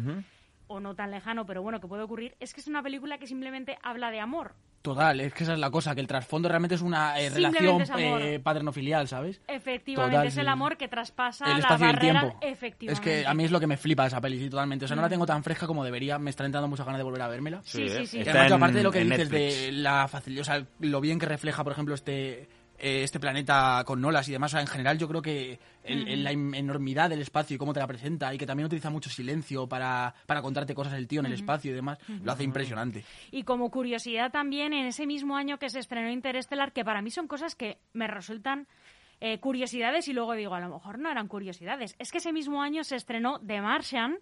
o no tan lejano, pero bueno, que puede ocurrir, es que es una película que simplemente habla de amor. Total, es que esa es la cosa, que el trasfondo realmente es una eh, relación eh, paterno-filial, ¿sabes? Efectivamente, Total, es el amor que traspasa el la espacio y el barrera. tiempo. Efectivamente. Es que a mí es lo que me flipa esa peli, sí, totalmente. O sea, no la tengo tan fresca como debería, me están entrando muchas ganas de volver a vérmela. Sí, sí, ¿eh? sí. Está además, en- aparte de lo que dices Netflix. de la facilidad, o sea, lo bien que refleja, por ejemplo, este eh, este planeta con Nolas y demás, o sea, en general yo creo que el- el- la enormidad del espacio y cómo te la presenta y que también utiliza mucho silencio para, para contarte cosas el tío en el espacio y demás, lo hace impresionante. Y como curiosidad también, en ese mismo año que se estrenó Interestelar, que para mí son cosas que me resultan eh, curiosidades y luego digo, a lo mejor no eran curiosidades. Es que ese mismo año se estrenó The Martian.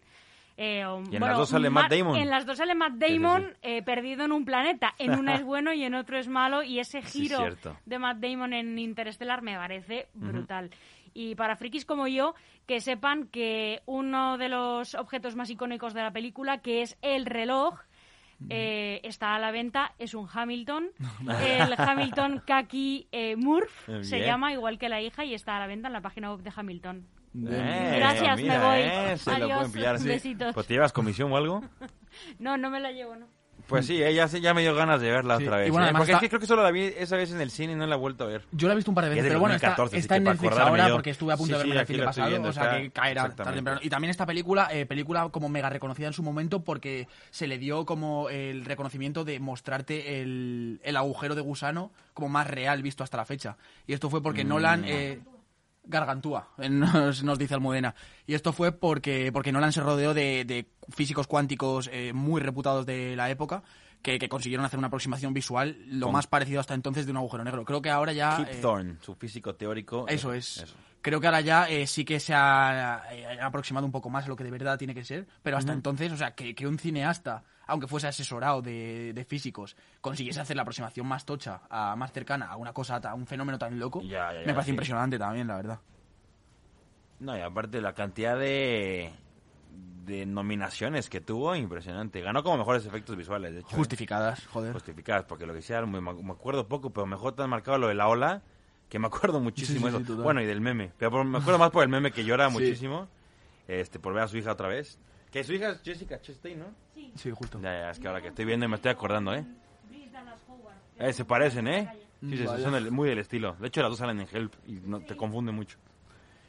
Eh, o- Y en las dos sale Matt Damon. En las dos sale Matt sí, sí. Damon eh, perdido en un planeta. En una es bueno y en otro es malo. Y ese giro de Matt Damon en Interestelar me parece brutal. Y para frikis como yo, que sepan que uno de los objetos más icónicos de la película, que es el reloj, eh, está a la venta, es un Hamilton, el Hamilton Kaki eh, Murph, Bien. se llama igual que la hija y está a la venta en la página web de Hamilton. Eh, Gracias, mira, me voy. eh, se lo Adiós, pueden pillar, sí. besitos. Pues te llevas comisión o algo. No, no me la llevo, ¿no? Pues sí, ella ya me dio ganas de verla Sí. otra vez. Y bueno, ¿eh? Porque está- es que creo que solo la vi esa vez en el cine y no la he vuelto a ver. Yo la he visto un par de Es veces, pero bueno, está, 2014, está así en Netflix ahora yo. porque estuve a punto Sí, de verme sí, el fin pasado, viendo, o sea está- que caerá tarde temprano. Y también esta película, eh, película como mega reconocida en su momento porque se le dio como el reconocimiento de mostrarte el, el agujero de gusano como más real visto hasta la fecha. Y esto fue porque Mm. Nolan... eh, Gargantúa, eh, nos, nos dice Almudena. Y esto fue porque, porque Nolan se rodeó de, de físicos cuánticos eh, muy reputados de la época que, que consiguieron hacer una aproximación visual lo Con- más parecido hasta entonces de un agujero negro. Creo que ahora ya... Kip eh, Thorne, su físico teórico. eso es. Eso. Creo que ahora ya eh, sí que se ha eh, aproximado un poco más a lo que de verdad tiene que ser, pero hasta entonces, o sea, que, que un cineasta, aunque fuese asesorado de, de físicos, consiguiese hacer la aproximación más tocha, a, más cercana a una cosa, a un fenómeno tan loco, Ya, ya, ya, me parece sí. impresionante también, la verdad. No, y aparte la cantidad de, de nominaciones que tuvo, impresionante. Ganó como mejores efectos visuales, de hecho. ¿eh? Justificadas, joder. Justificadas, porque lo que hicieron, me, me acuerdo poco, pero mejor tan marcado lo de la ola, que me acuerdo muchísimo Sí, sí, sí, eso. bueno, y del meme. Pero por- me acuerdo más por el meme que llora muchísimo, este por ver a su hija otra vez. Que su hija es Jessica Chastain, ¿no? Sí, justo. Ya, ya, es que ahora que estoy viendo y me estoy acordando, ¿eh? Eh, se parecen, ¿eh? Sí, sí, Vaya. son muy del estilo. De hecho, las dos salen en Help y no, te confunde mucho.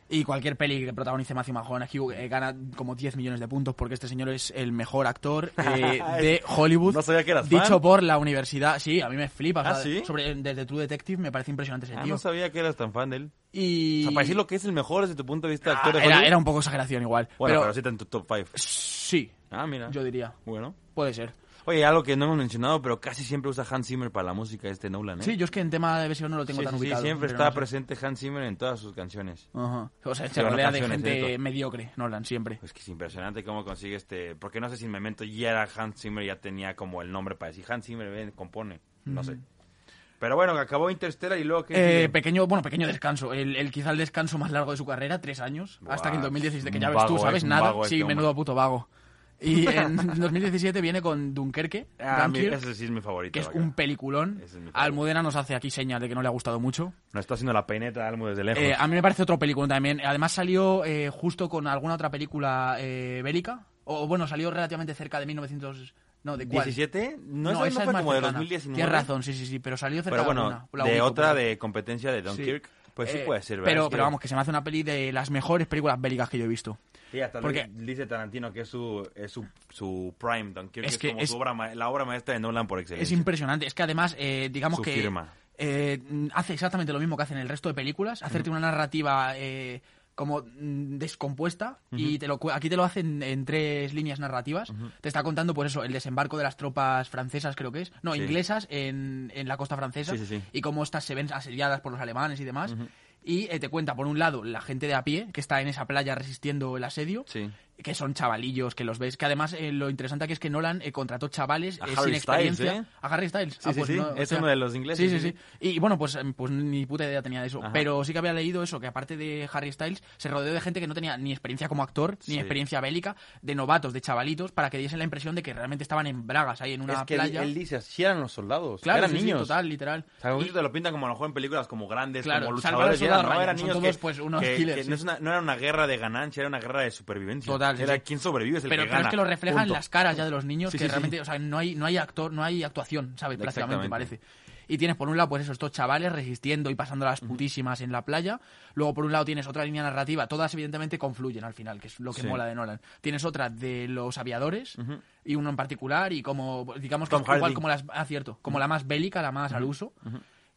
Y cualquier peli que protagonice Matthew McConaughey eh, gana como 10 millones de puntos porque este señor es el mejor actor eh, de Hollywood. No sabía que eras Dicho fan. por la universidad. Sí, a mí me flipa. o sea, ¿Ah, sí? sobre, desde True Detective me parece impresionante ese Ah, tío. no sabía que eras tan fan de él. Y... O sea, para decir lo que es el mejor desde tu punto de vista de Ah, actor de era un poco exageración igual. Bueno, pero, pero, sí está en tu top 5. sí, Ah, mira. yo diría. Bueno. Puede ser. Oye, algo que no hemos mencionado, pero casi siempre usa Hans Zimmer para la música este Nolan, ¿eh? Sí, yo es que en tema de versión no lo tengo Sí, tan sí, sí, ubicado. siempre pero está no sé. presente Hans Zimmer en todas sus canciones. Ajá. O sea, se Sí, rodea de gente mediocre, Nolan, siempre. Es que es impresionante cómo consigue este... Porque no sé si en Memento ya era Hans Zimmer, ya tenía como el nombre para decir Hans Zimmer, ven, compone. No sé. Pero bueno, acabó Interstellar y luego... ¿qué Eh, pequeño, bueno, pequeño descanso. El, el quizá el descanso más largo de su carrera, tres años. Hasta que en 2017, que un ya ves vago, tú, es ¿sabes? Nada. vago Sí, este hombre. menudo puto vago. Y en 2017 viene con Dunkerque, Ah, Dunkirk, ese sí es mi favorito. que es acá. un peliculón. Es. Almudena nos hace aquí señas de que no le ha gustado mucho. Nos está haciendo la peineta de Almo desde lejos. Eh, a mí me parece otro película también. Además salió eh, justo con alguna otra película eh, bélica. O bueno, salió relativamente cerca de 1900... No, ¿de cuál? ¿17? No, esa no esa fue más como de cercana. 2019. Tienes razón, sí, sí, sí. Pero salió cerca Pero de bueno, alguna. La de otra de competencia de Dunkirk, pues sí Eh, puede ser, ¿verdad? Pero, Es pero vamos, que se me hace una peli de las mejores películas bélicas que yo he visto. Sí, hasta porque- dice Tarantino que es su, es su, su prime, Dunkirk, Es es, que como es- su obra, la obra maestra de Nolan por Es excelencia. impresionante. Es que además, eh, digamos Su que firma. eh, hace exactamente lo mismo que hacen el resto de películas, hacerte una narrativa eh, como mm, descompuesta y te lo, aquí te lo hacen en tres líneas narrativas. Te está contando, pues eso, el desembarco de las tropas francesas, creo que es, no, Sí. inglesas en, en la costa francesa Sí, sí, sí. y cómo estas se ven asediadas por los alemanes y demás. y eh, te cuenta, por un lado, la gente de a pie que está en esa playa resistiendo el asedio. Que son chavalillos, que los ves, que además eh, lo interesante aquí es que Nolan eh, contrató chavales eh, sin experiencia. Styles, ¿eh? A Harry Styles. Sí, sí, sí, es uno de los ingleses, Sí, sí, sí. Y bueno, pues, em, pues ni puta idea tenía de eso. Ajá. Pero sí que había leído eso, que aparte de Harry Styles, se rodeó de gente que no tenía ni experiencia como actor, ni experiencia bélica, de novatos, de chavalitos, para que diesen la impresión de que realmente estaban en bragas ahí en una es que él, playa. él dice, así eran los soldados. claro, eran niños. total, literal. O sea, Y- te lo pintan como a lo mejor en películas como grandes, Claro, como luchadores. eran, no, eran niños todos, que, pues, no, era una guerra de ganancia, era una guerra de supervivencia. Total, Era sí. quién sobrevive, es el pero, que pero gana. es que lo reflejan Punto. las caras ya de los niños, Sí, que sí, realmente, o sea, no hay, no hay actor, no hay actuación, ¿sabes? Prácticamente, parece. Y tienes por un lado, pues eso, estos chavales resistiendo y pasando las putísimas en la playa. Luego, por un lado, tienes otra línea narrativa. Todas, evidentemente, confluyen al final, que es lo que mola de Nolan. Tienes otra de los aviadores y uno en particular, y como, digamos que Tom es igual Hardy. como las, ah, cierto, como la más bélica, la más al uso.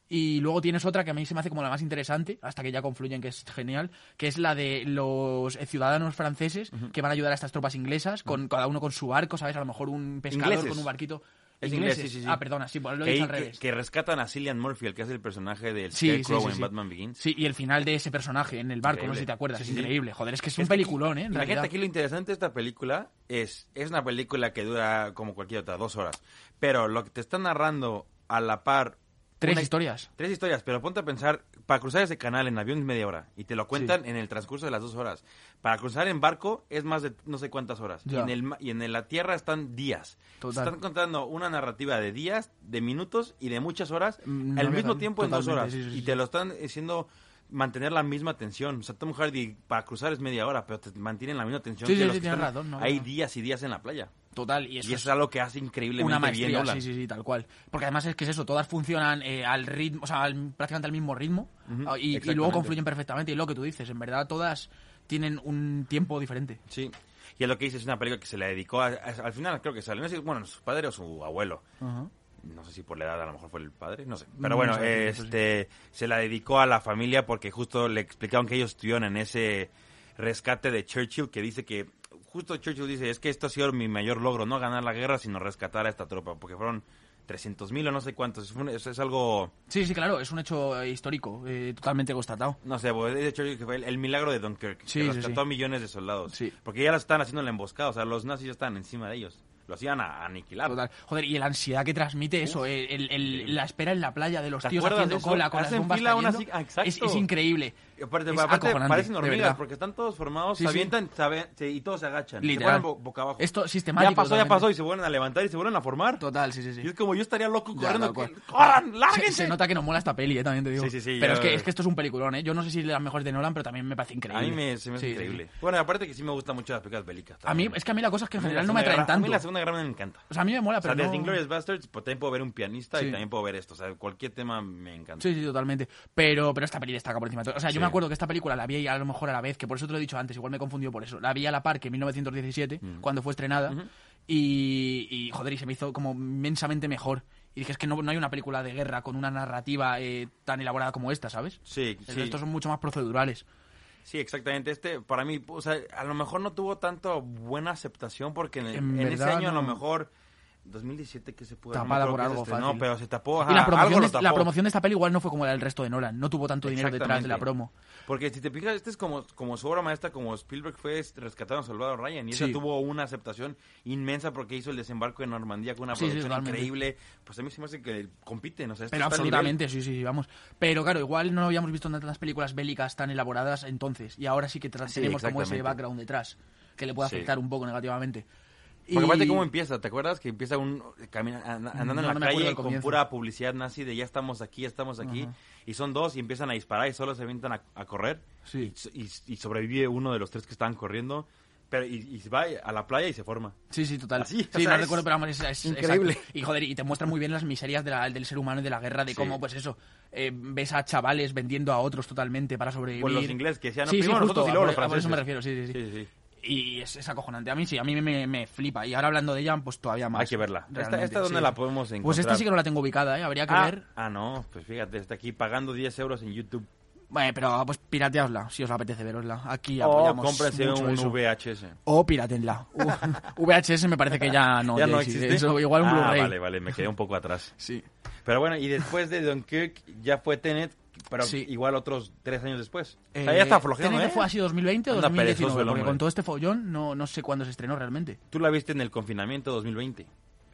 Y luego tienes otra que a mí se me hace como la más interesante, hasta que ya confluyen, que es genial, que es la de los ciudadanos franceses que van a ayudar a estas tropas inglesas, con cada uno con su barco, ¿sabes? A lo mejor un pescador Ingleses. con un barquito. Es inglés, sí, sí, sí. Ah, perdona, sí, pues lo he dicho al revés. que rescatan a Cillian Murphy, el que es el personaje del Scarecrow sí, en sí. Batman Begins. Sí, y el final de ese personaje en el barco, no sé si te acuerdas, es increíble. Joder, es que es un peliculón, ¿eh? En Imagínate realidad. aquí lo interesante de esta película es, es una película que dura como cualquier otra, dos horas. Pero lo que te está narrando a la par... Tres una- historias. Tres historias, pero ponte a pensar, para cruzar ese canal en avión es media hora y te lo cuentan en el transcurso de las dos horas. Para cruzar en barco es más de no sé cuántas horas. Y en, el, y en la tierra están días. Total. Están contando una narrativa de días, de minutos y de muchas horas Mm, no al mismo tiempo en dos horas. sí, sí, y te lo están haciendo mantener la misma tensión. O sea, Tom Hardy para cruzar es media hora, pero te mantienen la misma tensión Sí, que sí, los sí, que están razón, no, Hay no. días y días en la playa. Total, y eso y es eso es algo que hace increíblemente una bien sí, sí, sí, tal cual. Porque además es que es eso, todas funcionan eh, al ritmo, o sea, al- prácticamente al mismo ritmo ah, y- luego confluyen perfectamente. Y lo que tú dices, en verdad todas tienen un tiempo diferente. Sí. Y es lo que dice, es una película que se le dedicó, a- a- al final creo que no sé, bueno, su padre o su abuelo. No sé si por la edad a lo mejor fue el padre, no sé. Pero No bueno, sé, no sé. este, se la dedicó a la familia porque justo le explicaron que ellos estuvieron en ese rescate de Churchill que dice que, justo Churchill dice, es que esto ha sido mi mayor logro, no ganar la guerra, sino rescatar a esta tropa, porque fueron 300.000 mil o no sé cuántos. Es, un- es- es algo, Sí, sí, claro, es un hecho eh, histórico, eh, totalmente constatado. no sé, pues, dice Churchill que fue el, el milagro de Dunkirk, Sí, que sí, rescató sí. a millones de soldados. Sí. Porque ya lo estaban haciendo en la emboscada, o sea, los nazis ya estaban encima de ellos. Los iban a aniquilar. Total. Joder, y la ansiedad que transmite eso, eh, el- el- la espera en la playa de los ¿Te tíos haciendo cola con las bombas cayendo, ah, es, es increíble. Y aparte, Es aparte parecen de hormigas porque están todos formados, Sí, se avientan se- y todos se agachan. Literal. Se ponen boca abajo. Esto sistemático. ya pasó, ya pasó y se vuelven a levantar y se vuelven a formar. Total, sí, sí, sí. Y es como yo estaría loco Ya, corriendo. que- ¡Corran! Se, ¡Lárguense! se nota que nos mola esta peli, eh, también te digo. Sí, sí, sí, Pero es, que, es que esto es un peliculón, ¿eh? Yo no sé si es de las mejores de Nolan, pero también me parece A increíble. mí me, se me hace increíble. Bueno, aparte que sí me gustan mucho las películas bélicas. A mí, es que a mí la cosa es que en A general no me atraen Guerra- A mí tanto. la Segunda Guerra me encanta. O sea, a mí me mola, O sea, pero desde no... Inglourious Basterds pues, también puedo ver un pianista y también puedo ver esto. O sea, cualquier tema me encanta. Sí, sí, totalmente. Pero, esta peli destaca por encima de todo. O sea, yo. Me acuerdo que esta película la vi a lo mejor a la vez, que por eso te lo he dicho antes, igual me confundió por eso. La vi a la par que en 1917, Mm. cuando fue estrenada, y, y, joder, y se me hizo como inmensamente mejor. Y dije, es que no, no hay una película de guerra con una narrativa eh, tan elaborada como esta, ¿sabes? Sí, sí. resto son mucho más procedurales. Sí, exactamente. Este, para mí, o sea, a lo mejor no tuvo tanto buena aceptación porque en, el- En en ese año a lo no. mejor 2017 que se pudo Tapada por algo No, fácil. pero se tapó. y la promoción, de, la promoción de esta peli igual no fue como la del resto de Nolan. No tuvo tanto dinero detrás de la promo. Porque si te fijas, este es como, como su obra maestra, como Spielberg fue rescatado a Salvador Ryan. Y esa Sí. tuvo una aceptación inmensa porque hizo el desembarco en Normandía con una Sí, producción increíble. Pues a mí se me hace que compiten. O sea, Pero absolutamente, sí, sí, vamos. Pero claro, igual no habíamos visto tantas películas bélicas tan elaboradas entonces. Y ahora sí que tenemos como ese background detrás, que le puede afectar un poco negativamente. Porque Y- aparte cómo empieza, ¿te acuerdas? Que empieza un camina, an- andando No, en no la acuerdo calle con pura publicidad nazi de ya estamos aquí, ya estamos aquí. Ajá. Y son dos y empiezan a disparar y solo se avientan a, a correr. Sí. Y, y- y sobrevive uno de los tres que estaban corriendo. Pero, y, va a la playa y se forma. Sí, sí, total. Así, sí, o sea, no es recuerdo, pero vamos, es, es- increíble. exacto. Y joder, y te muestra muy bien las miserias de la- del ser humano y de la guerra, de Sí. cómo, pues eso, eh, ves a chavales vendiendo a otros totalmente para sobrevivir. Por los ingleses que decían, no, sí, sí, justo, nosotros y luego a los por- a por eso me franceses. refiero, sí, sí, sí. Sí, sí. Y es, es acojonante. A mí sí, a mí me, me flipa. Y ahora hablando de ella, pues todavía más. Hay que verla. ¿Esta, esta dónde sí. la podemos encontrar? Pues esta sí que no la tengo ubicada, ¿eh? Habría que ah, ver. ah, no, pues fíjate, está aquí pagando 10 euros en YouTube. Bueno, pero pues pirateadla, si os apetece verosla. Aquí O apoyamos cómprense mucho un eso. VHS. O piratenla. VHS me parece que ya no, ¿Ya no existe. existe? Eso, igual un ah, Blu-ray. vale, vale, me quedé un poco atrás. Sí. Pero bueno, y después de Dunkirk ya fue Tenet, pero Sí. igual otros tres años después. o Eh, sea, ya está flojeando, ¿eh? fue así 2020 o Anda 2019, perezoso el porque con todo este follón no, no sé cuándo se estrenó realmente. Tú la viste en el confinamiento 2020.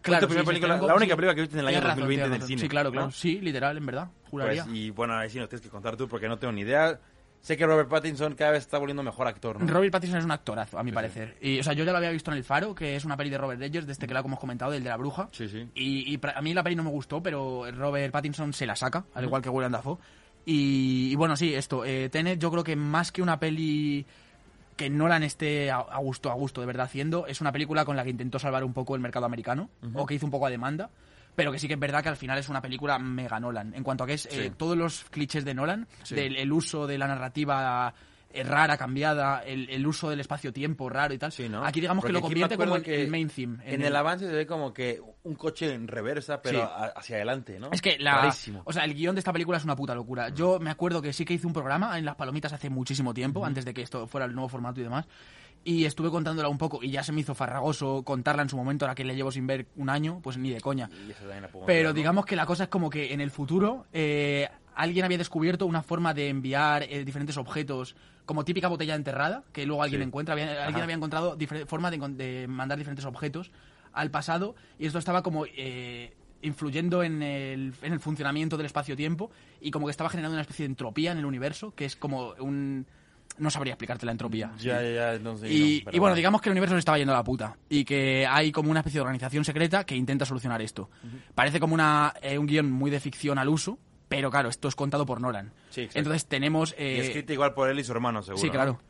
Claro, sí, película? La única sí. película que viste en el año razón, 2020 en tienes el razón. cine. Sí, claro, claro. ¿no? Sí, literal, en verdad. Juraría. Pues, y bueno, ahí sí nos tienes que contar tú porque no tengo ni idea. Sé que Robert Pattinson cada vez está volviendo mejor actor, ¿no? Robert Pattinson es un actorazo, a mi parecer. Y, o sea, yo ya lo había visto en El Faro, que es una peli de Robert Eggers, desde que la hemos comentado, del de la bruja. Sí, sí. Y, y a mí la peli no me gustó, pero Robert Pattinson se la saca, al igual que Willem Dafoe. Y, y bueno, sí, esto. Eh, Tenet, yo creo que más que una peli que Nolan esté a, gusto, a gusto de verdad haciendo, es una película con la que intentó salvar un poco el mercado americano, o que hizo un poco a demanda. Pero que sí que es verdad que al final es una película mega Nolan. En cuanto a que es eh, todos los clichés de Nolan, Sí. del el uso de la narrativa rara, cambiada, el, el uso del espacio-tiempo raro y tal. Sí, ¿no? Aquí digamos Porque que lo convierte como que el main theme. En, el avance se ve como que un coche en reversa, pero Sí. a- hacia adelante, ¿no? Es que la, Rarísimo. o sea, el guion de esta película es una puta locura. Yo me acuerdo que sí que hice un programa en Las Palomitas hace muchísimo tiempo, antes de que esto fuera el nuevo formato y demás. Y estuve contándola un poco y ya se me hizo farragoso contarla en su momento, ahora que le llevo sin ver un año, pues ni de coña. Y esa también la puedo Pero ver, ¿no? digamos que la cosa es como que en el futuro eh, alguien había descubierto una forma de enviar eh, diferentes objetos, como típica botella enterrada, que luego alguien Sí. encuentra. Había- alguien había encontrado difer- forma de, mandar diferentes objetos al pasado y esto estaba como eh, influyendo en el, en el funcionamiento del espacio-tiempo y como que estaba generando una especie de entropía en el universo, que es como un... No sabría explicarte la entropía. Ya, ya, ya, no sé. Y, no, pero y bueno, digamos que el universo se estaba yendo a la puta y que hay como una especie de organización secreta que intenta solucionar esto. Parece como una, eh, un guion muy de ficción al uso, pero claro, esto es contado por Nolan. Sí, exacto. Entonces tenemos... Y eh, escrita igual por él y su hermano, seguro. sí, ¿no? claro.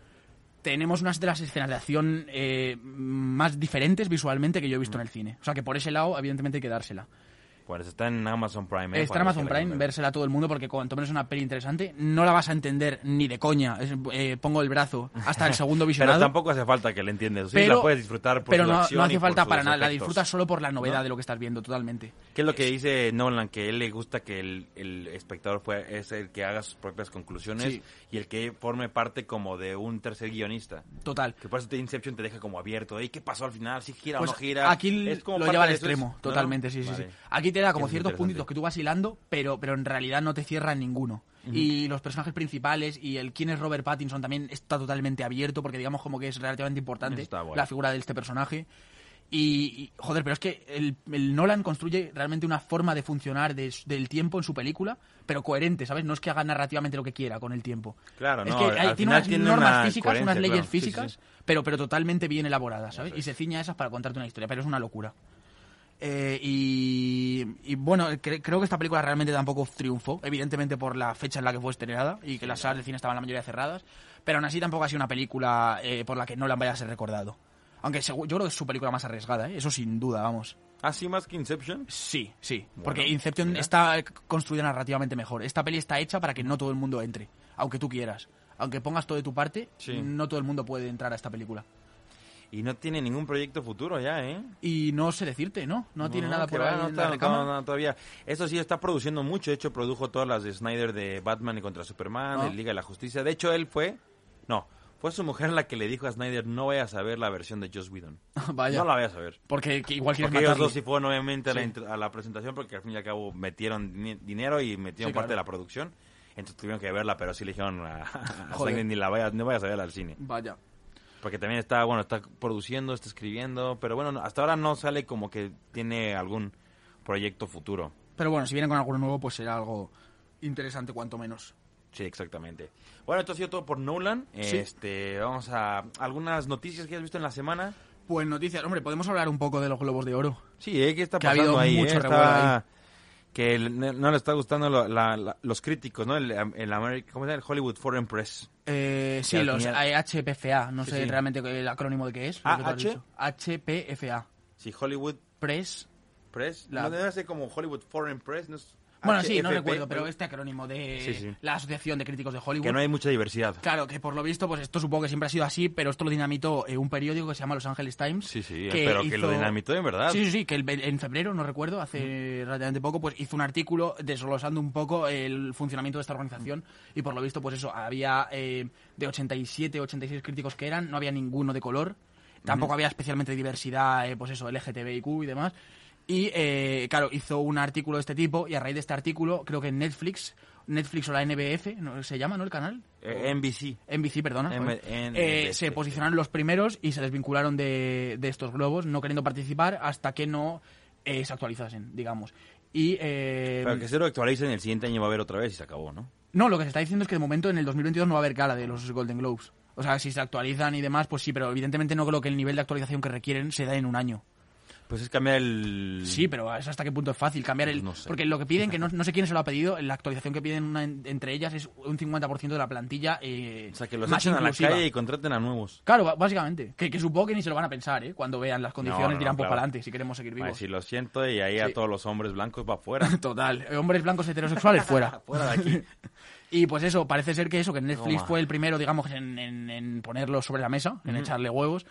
Tenemos unas de las escenas de acción eh, más diferentes visualmente que yo he visto en el cine. O sea que por ese lado, evidentemente hay que dársela. Pues está en Amazon Prime. ¿eh? Está en Amazon la Prime, vérsela a todo el mundo porque cuanto menos es una peli interesante, no la vas a entender ni de coña. Es- eh, pongo el brazo hasta el segundo visionado. Pero tampoco hace falta que le entiendas. Sí, pero, la puedes disfrutar por pero no, no hace falta para nada, la disfrutas solo por la novedad ¿No? de lo que estás viendo, totalmente. ¿Qué es lo que dice Nolan? Que a él le gusta que el, el espectador fue, es el que haga sus propias conclusiones Sí. y el que forme parte como de un tercer guionista. Total. Que por eso te Inception te deja como abierto. ¿Y qué pasó al final? ¿Si gira Pues o no gira? aquí Es como lo lleva al extremo, ¿no? totalmente, sí, sí, Vale. sí. Aquí te da como es ciertos puntitos que tú vas hilando, pero, pero en realidad no te cierran ninguno. Y los personajes principales y el quién es Robert Pattinson también está totalmente abierto porque digamos como que es relativamente importante la figura de este personaje. Y, y, joder, pero es que el, el Nolan construye realmente una forma de funcionar de- del tiempo en su película, pero coherente, ¿sabes? No es que haga narrativamente lo que quiera con el tiempo. Claro, es no, que hay- tiene unas tiene normas una físicas, unas leyes claro. Sí, sí, físicas, sí. Pero, pero totalmente bien elaboradas, ¿sabes? Y se ciña a esas para contarte una historia, pero es una locura. Eh, y, y bueno, cre- creo que esta película realmente tampoco triunfó, evidentemente por la fecha en la que fue estrenada y que las salas de cine estaban la mayoría cerradas, pero aún así tampoco ha sido una película eh, por la que Nolan vaya a ser recordado. Aunque yo creo que es su película más arriesgada, ¿eh? eso sin duda, vamos. ¿Ah, sí, más que Inception? Sí, sí, Bueno, porque Inception mira. está construida narrativamente mejor. Esta peli está hecha para que no todo el mundo entre, aunque tú quieras. Aunque pongas todo de tu parte, Sí. no todo el mundo puede entrar a esta película. Y no tiene ningún proyecto futuro ya, ¿eh? Y no sé decirte, ¿no? No, tiene nada por ahí no en la no no, todavía. Eso sí, está produciendo mucho. De hecho, produjo todas las de Snyder de Batman y contra Superman, Ah. de Liga de la Justicia. De hecho, él fue... No, fue su mujer la que le dijo a Snyder, no vayas a ver la versión de Joss Whedon. Vaya. No la vayas a ver. Porque que igual quieres Porque ellos dos sí fueron obviamente a, la, a la presentación porque al fin y al cabo metieron dinero y metieron Sí, parte claro. de la producción. Entonces tuvieron que verla, pero sí le dijeron a. Snyder, ni la vayas, no vayas a verla al cine. Vaya. Porque también está, bueno, está produciendo, está escribiendo, pero bueno, no- hasta ahora no sale como que tiene algún proyecto futuro. Pero bueno, si vienen con algo nuevo, pues será algo interesante cuanto menos. Sí, exactamente. Bueno, esto ha sido todo por Nolan. Sí. Este, vamos a algunas noticias que has visto en la semana. Pues noticias, hombre, podemos hablar un poco de los Globos de Oro. Sí, ¿eh? ¿qué está Que pasando ahí? mucho eh? Está- ahí. Que no le está gustando la- la- los críticos, ¿no? El, el Ameri- ¿Cómo se llama? El Hollywood Foreign Press. Eh, sí, los final- HPFA, no Sí, sé sí. realmente el acrónimo de qué es. Ah, H. HPFA. Sí, Hollywood Press. Press. La- No debe ser como Hollywood Foreign Press. ¿no es Bueno, sí, no recuerdo, pero este acrónimo de Sí, sí. la Asociación de Críticos de Hollywood. Que no hay mucha diversidad. Claro, que por lo visto, pues esto supongo que siempre ha sido así, pero esto lo dinamitó eh, un periódico que se llama Los Angeles Times. Sí, sí, pero que lo dinamitó en verdad. Sí, sí, sí, que el- en febrero, no recuerdo, hace relativamente poco, pues hizo un artículo desglosando un poco el funcionamiento de esta organización y por lo visto, pues eso, había eh, de 87, 86 críticos que eran, no había ninguno de color, tampoco había especialmente diversidad, eh, pues eso, LGTBIQ y demás. Y, eh, claro, hizo un artículo de este tipo y a raíz de este artículo, creo que Netflix, Netflix o la NBF, ¿no? ¿se llama, no, el canal? Eh, NBC. NBC, perdona. M- joder. NBC. Eh, se posicionaron los primeros y se desvincularon de, de estos globos, no queriendo participar hasta que no eh, se actualizasen, digamos. Y, eh, Pero que se lo actualicen el siguiente año va a haber otra vez y se acabó, ¿no? no, lo que se está diciendo es que de momento en el 2022 no va a haber gala de los Golden Globes. O sea, si se actualizan y demás, pues sí, pero evidentemente no creo que el nivel de actualización que requieren se da en un año. Pues es cambiar el... Sí, pero ¿eso hasta qué punto es fácil cambiar el...? No sé. Porque lo que piden, que no, no sé quién se lo ha pedido, la actualización que piden una en- entre ellas es un 50% de la plantilla eh, O sea, que los más echen a la inclusiva. calle y contraten a nuevos. Claro, básicamente. Que, que supongo que ni se lo van a pensar, ¿eh? Cuando vean las condiciones No, dirán, pues claro. para adelante, si queremos seguir Ay, vivos. si lo siento y ahí a Sí. todos los hombres blancos va afuera. Total. Eh, Hombres blancos heterosexuales, fuera. Fuera de aquí. Y pues eso, parece ser que eso, que Netflix Toma. fue el primero, digamos, en, en- en ponerlo sobre la mesa, en echarle huevos.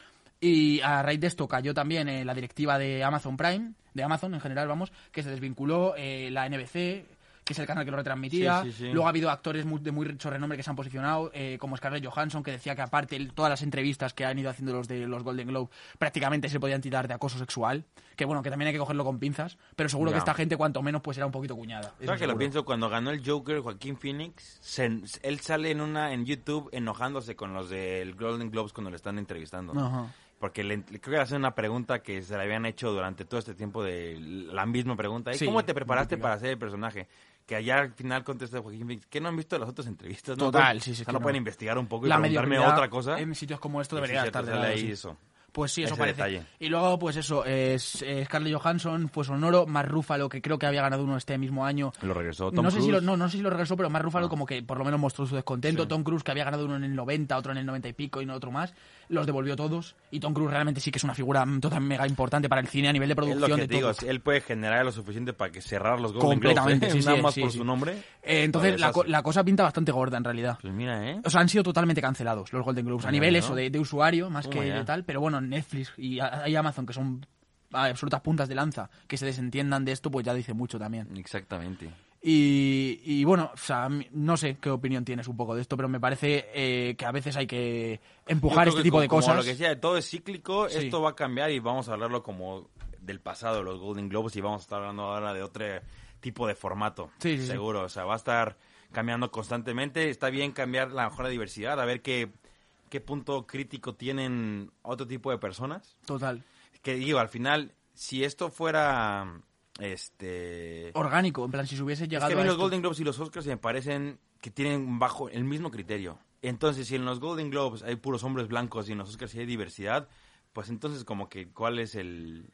Y a raíz de esto cayó también eh, la directiva de Amazon Prime, de Amazon en general, vamos, que se desvinculó eh, la NBC, que es el canal que lo retransmitía. Sí, sí, sí. Luego ha habido actores muy- de muy rico renombre que se han posicionado, eh, como Scarlett Johansson, que decía que aparte el- todas las entrevistas que han ido haciendo los de los Golden Globe prácticamente se podían tirar de acoso sexual. Que bueno, que también hay que cogerlo con pinzas, pero seguro que esta gente, cuanto menos, pues era un poquito cuñada. ¿Sabes que lo pienso? Cuando ganó el Joker, Joaquín Phoenix, se- él sale en una en YouTube enojándose con los del Golden Globes cuando le están entrevistando. Ajá. Porque le, le- creo que hacen una pregunta que se le habían hecho durante todo este tiempo de la misma pregunta. ¿Y Sí, ¿Cómo te preparaste para hacer el personaje? Que allá al final contesta Joaquín Phoenix, ¿qué no han visto las otras entrevistas? ¿No? Total, sí, sí, o sea, que no, no. pueden investigar un poco y la preguntarme otra cosa. En sitios como esto sí, debería estar de ahí sí. eso. Pues sí, eso Ese parece. detalle. Y luego, pues eso, es, eh, Scarlett Johansson fue sonoro, Mark Ruffalo, que creo que había ganado uno este mismo año. Lo regresó Tom no, sé si lo, no, no sé si lo regresó, pero Mark Ruffalo No. como que por lo menos mostró su descontento. Sí. Tom Cruise, que había ganado uno en el 90, otro en el 90 y pico y no otro más, los devolvió todos. Y Tom Cruise realmente sí que es una figura total mega importante para el cine a nivel de Es producción lo que de te todo. él puede generar lo suficiente para que cerrar los Golden Completamente, Globes, ¿eh? sí, Nada sí, más por su nombre. Eh, entonces la, la cosa pinta bastante gorda en realidad. Pues mira, ¿eh? O sea, han sido totalmente cancelados los Golden Globes. A nivel eso, de, de usuario, más Toma que de tal. Pero bueno, Netflix y, y Amazon, que son absolutas puntas de lanza, que se desentiendan de esto, pues ya dice mucho también. Exactamente. Y, y bueno, o sea, no sé qué opinión tienes un poco de esto, pero me parece eh, que a veces hay que empujar este que tipo como- de como cosas. lo que decía, todo es cíclico, Sí. esto va a cambiar y vamos a hablarlo como del pasado los Golden Globes y vamos a estar hablando ahora de otro tipo de formato. Sí, sí, sí. seguro, o sea, va a estar cambiando constantemente. Está bien cambiar la mejor diversidad, a ver qué, qué punto crítico tienen otro tipo de personas. Total. Que digo, al final, si esto fuera este Orgánico, en plan, si se hubiese es llegado que a mí los esto- Golden Globes y los Oscars me parecen que tienen bajo el mismo criterio. Entonces, si en los Golden Globes hay puros hombres blancos y en los Oscars hay diversidad, pues entonces como que cuál es el...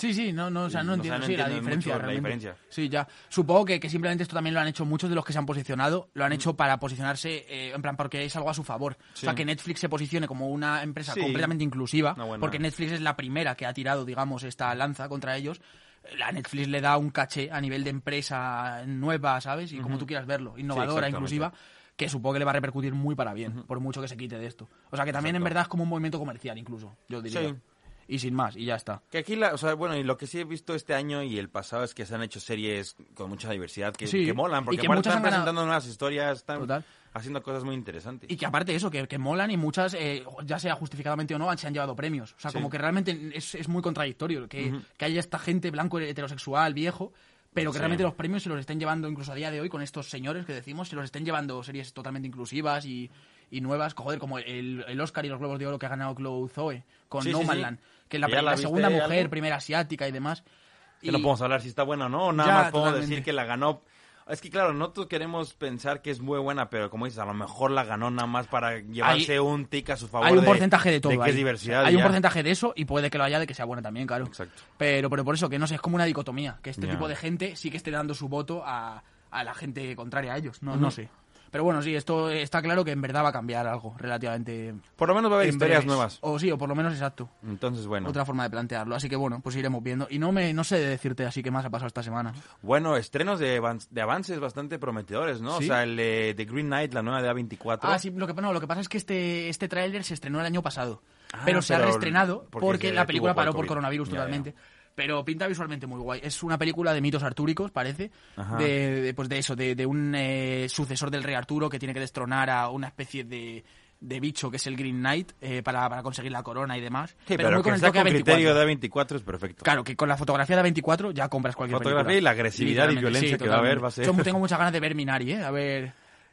Sí, sí, no, no, o sea, no O sea, entiendo, no sí, la diferencia. mucho la realmente. diferencia. Sí, ya. Supongo que, que simplemente esto también lo han hecho muchos de los que se han posicionado, lo han hecho para posicionarse, eh, en plan, porque es algo a su favor. O sea, que Netflix se posicione como una empresa Sí. completamente inclusiva, porque Netflix es la primera que ha tirado, digamos, esta lanza contra ellos. La Netflix le da un caché a nivel de empresa nueva, ¿sabes? Y como tú quieras verlo, innovadora, inclusiva, que supongo que le va a repercutir muy para bien, por mucho que se quite de esto. O sea, que también en verdad es como un movimiento comercial, incluso, yo diría. Sí. Y sin más, y ya está. Que aquí, la, o sea, bueno, y lo que sí he visto este año y el pasado es que se han hecho series con mucha diversidad que, Sí, que molan, y porque que aparte muchas están ganado- presentando nuevas historias, están Total. haciendo cosas muy interesantes. Y que aparte de eso, que, que molan y muchas, eh, ya sea justificadamente o no, se han llevado premios. O sea, Sí. como que realmente es, es muy contradictorio que, que haya esta gente blanco heterosexual, viejo, pero que Sí. realmente los premios se los estén llevando incluso a día de hoy con estos señores que decimos, se los estén llevando series totalmente inclusivas y, y nuevas, joder, como el, el Oscar y los Globos de Oro que ha ganado Chloe Zoe con Sí, No sí, Man sí. Land, que la, ¿Ya la la segunda mujer, primera asiática y demás. Que Y- no podemos hablar si está buena o no, nada Ya, más podemos totalmente. decir que la ganó. Es que claro, nosotros queremos pensar que es muy buena, pero como dices, a lo mejor la ganó nada más para llevarse un tic a su favor. hay un de- porcentaje de todo. De que ahí. es diversidad. Hay un porcentaje de eso y puede que lo haya de que sea buena también, claro. Exacto. Pero, pero por eso que no sé, es como una dicotomía, que este tipo de gente sí que esté dando su voto a, a la gente contraria a ellos. No, no sé. Pero bueno, sí, esto está claro que en verdad va a cambiar algo relativamente. Por lo menos va a haber historias breves. nuevas. O sí, o por lo menos exacto. Entonces, bueno. Otra forma de plantearlo. Así que bueno, pues iremos viendo. Y no me no sé decirte así que más ha pasado esta semana. Bueno, estrenos de, de avances bastante prometedores, ¿no? ¿Sí? O sea, el de Green Knight, la nueva de A24. Ah, sí, lo que, no, lo que pasa es que este, este tráiler se estrenó el año pasado. Ah, pero se ha reestrenado porque la película paró por coronavirus Ya, totalmente. Pero pinta visualmente muy guay. Es una película de mitos artúricos, parece. De, de, pues de eso, de, de un eh, sucesor del rey Arturo que tiene que destronar a una especie de de bicho, que es el Green Knight, eh, para, para conseguir la corona y demás. Sí, pero, muy que con el toque con 24. criterio de 24 es perfecto. Claro, que con la fotografía de 24 ya compras cualquier Fotografía película. y la agresividad y violencia sí, que va a haber va a ser- Yo tengo muchas ganas de ver Minari, ¿eh? A ver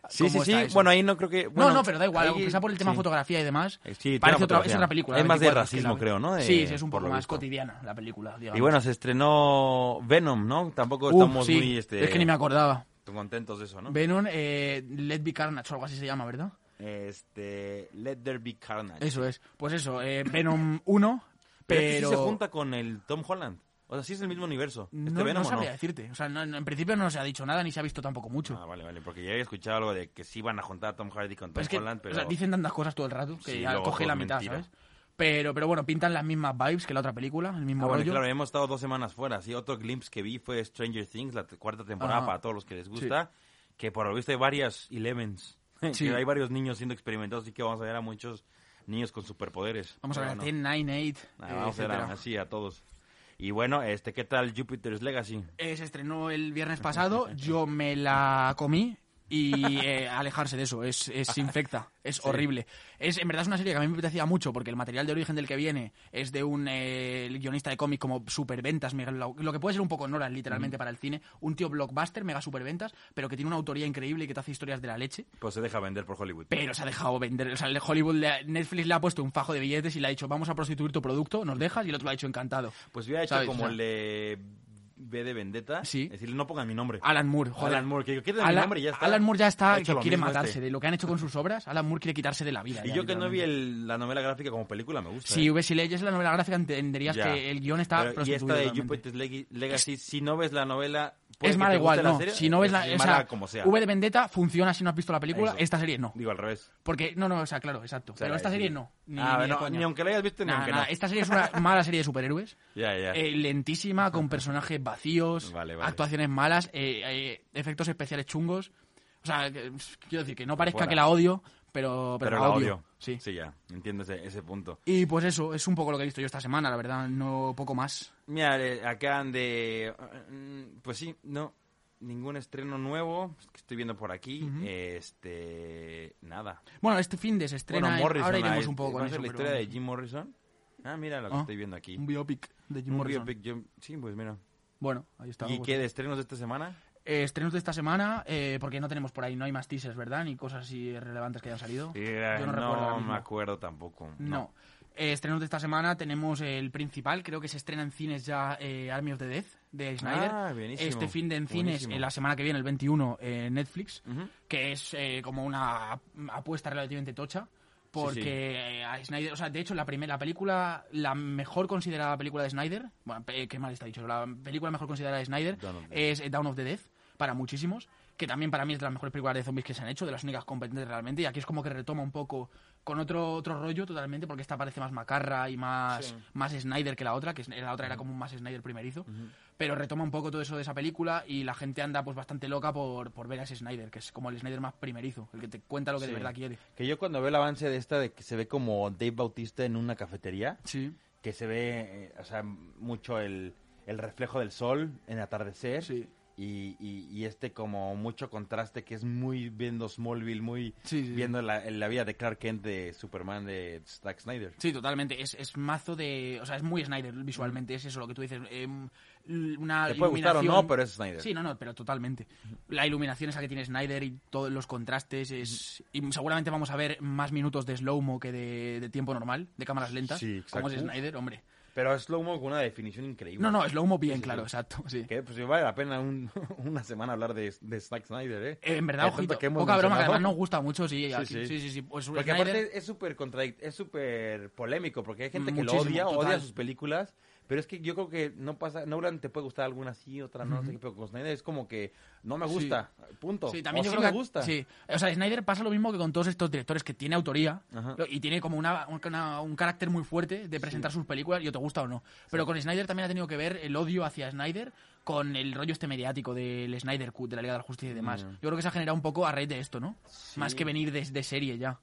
Sí, sí, sí. eso. Bueno, ahí no creo que... no, bueno, no, pero da igual, ahí- aunque sea por el tema sí. fotografía y demás. Sí, parece otra, es otra película. Es más de 24, racismo, la- creo, ¿no? De- sí, sí, es un poco más visto. cotidiana la película. digamos. Y bueno, se estrenó Venom, ¿no? Tampoco estamos sí, muy este, Es que ni me acordaba. contentos de eso, ¿no? Venom, eh, Let Be Carnage o algo así se llama, ¿verdad? Este, Let There Be Carnage. Eso es. Pues eso, eh, Venom 1, pero, pero... este sí se junta con el Tom Holland. O sea, sí es el mismo universo. Este No, Venom no sabría decirte. O sea, no- no- en principio no se ha dicho nada ni se ha visto tampoco mucho. Ah, vale, vale, porque ya había escuchado algo de que sí iban a juntar a Tom Hardy con Tom Pero es que Holland, pero... o sea, dicen tantas cosas todo el rato que Sí, ya coge la es mitad, mentira. ¿sabes? Pero, pero bueno, pintan las mismas vibes que la otra película, el mismo Ah, bueno, rollo. claro, hemos estado dos semanas fuera. Sí, otro glimpse que vi fue Stranger Things, la cuarta temporada, Ajá. para todos los que les gusta. Que por lo visto hay varias Elevens. Sí. que hay varios niños siendo experimentados, así que vamos a ver a muchos niños con superpoderes. Vamos a ver, 10, 9, 8, bueno, nada, vamos a ver a- así a todos. Y bueno, este, ¿qué tal Jupiter's Legacy? Eh, se estrenó el viernes pasado, yo me la comí y eh, alejarse de eso, es, es infecta, es horrible. Es, en verdad es una serie que a mí me apetecía mucho porque el material de origen del que viene es de un eh, guionista de cómic como superventas, mega- lo, lo que puede ser un poco Nolan literalmente para el cine, un tío blockbuster, mega superventas, pero que tiene una autoría increíble y que te hace historias de la leche. Pues se deja vender por Hollywood. Pero se ha dejado vender. O sea, el Hollywood, le- Netflix le ha puesto un fajo de billetes y le ha dicho, vamos a prostituir tu producto, nos dejas, y el otro lo ha dicho encantado. Pues hubiera hecho ¿Sabes? como O sea, el de B de Vendetta. Sí. Es decir, no pongan mi nombre. Alan Moore, joder. Alan Moore, que quiten mi nombre y ya está. Alan Moore ya está, que quiere matarse este. de lo que han hecho con sus obras. Alan Moore quiere quitarse de la vida. Y ya, yo que no vi el- la novela gráfica como película, me gusta. Si, ¿eh? ves- si leyes la novela gráfica entenderías Ya. que el guion está Pero, y esta de. Jupiter's Leg- Legacy, si no ves la novela, Es mala igual, no. serie, Si no ves la... es o mala sea, como sea. V de Vendetta funciona si no has visto la película, Eso. esta serie no. Digo al revés. Porque, no, no, o sea, claro, exacto. sea, Pero esta sí. serie no. Ni, Ah, ni no, ni aunque la hayas visto, ni Nada, aunque no. Esta serie es una mala serie de superhéroes. Ya, ya. Eh, lentísima, con personajes vacíos, Vale, vale. actuaciones malas, eh, eh, efectos especiales chungos. O sea, que- quiero decir que no parezca que la odio, pero, pero, pero la la odio. odio. Sí. Sí, ya. Entiendo ese, ese punto. Y pues eso, es un poco lo que he visto yo esta semana, la verdad, no poco más. Mira, acaban de... mm, Pues sí, no. Ningún estreno nuevo que estoy viendo por aquí. Este... Nada. Bueno, este fin de se estrena, bueno, en- Morrison. ahora iremos un poco con ¿conoces eso. la pero- historia de Jim Morrison? Ah, mira lo que Ah, estoy viendo aquí. Un biopic de Jim Un Morrison. biopic, yo- Sí, pues mira. Bueno, ahí está. ¿Y pues. qué de estrenos de esta semana? Eh, estrenos de esta semana, eh, porque no tenemos por ahí, no hay más teasers, ¿verdad? Ni cosas así relevantes que hayan salido. Sí, Yo no, no, me acuerdo tampoco. No. Eh, estrenos de esta semana tenemos el principal, creo que se estrena en cines ya eh, Army of the Death de Snyder. Ah, Este fin de en cines, la semana que viene, el 21, en Netflix, que es como una ap- apuesta relativamente tocha. Porque a Snyder, o sea, de hecho, la primera la película, la mejor considerada película de Snyder, bueno, qué mal está dicho, la película mejor considerada de Dead. es Down of the Death, para muchísimos, que también para mí es de las mejores películas de zombies que se han hecho, de las únicas competentes realmente, y aquí es como que retoma un poco con otro otro rollo totalmente, porque esta parece más macarra y más, Sí. más Snyder que la otra, que la otra era como un más Snyder primerizo, pero retoma un poco todo eso de esa película y la gente anda pues bastante loca por, por ver a ese Snyder, que es como el Snyder más primerizo, el que te cuenta lo que de Sí. verdad quiere. Que yo cuando veo el avance de esta de que se ve como Dave Bautista en una cafetería, Sí, que se ve, eh, o sea, mucho el, el reflejo del sol en atardecer. sí. Y, y, y este como mucho contraste que es muy viendo Smallville, muy Sí, sí, sí. viendo la, la vida de Clark Kent de Superman de Zack Snyder. Sí, totalmente. Es, es mazo de. O sea, es muy Snyder visualmente. Es eso lo que tú dices. em, l- una Te puede gustar o no, iluminación- pero es Snyder. Sí, no, no, pero totalmente. La iluminación esa que tiene Snyder y todos los contrastes es... Y seguramente vamos a ver más minutos de slow-mo que de, de tiempo normal, de cámaras lentas. Sí, Como es exacto. Snyder, hombre. Pero es slow-mo con una definición increíble. No, no, slow-mo bien, Sí, sí, claro, sí. exacto, sí. Que pues vale la pena un- una semana hablar de, de Zack Snyder, ¿eh? Eh, en verdad, ojito, que poca broma, que además nos gusta mucho, sí. aquí- sí. sí, sí. Pues Porque Snyder- aparte es súper es súper polémico, porque hay gente que Muchísimo, lo odia, total. odia sus películas, pero es que yo creo que no pasa, Nolan te puede gustar alguna sí, otra no, no sé qué, pero con Snyder es como que no me gusta, punto. Sí, también O yo sí creo me que gusta. Sí, o sea, Snyder pasa lo mismo que con todos estos directores que tiene autoría Ajá. y tiene como una, una- un carácter muy fuerte de presentar sus películas y o te gusta o no. Pero con Snyder también ha tenido que ver el odio hacia Snyder con el rollo este mediático del Snyder Cut, de la Liga de la Justicia y demás. Mm. Yo creo que se ha generado un poco a raíz de esto, ¿no? Más que venir de, de serie ya.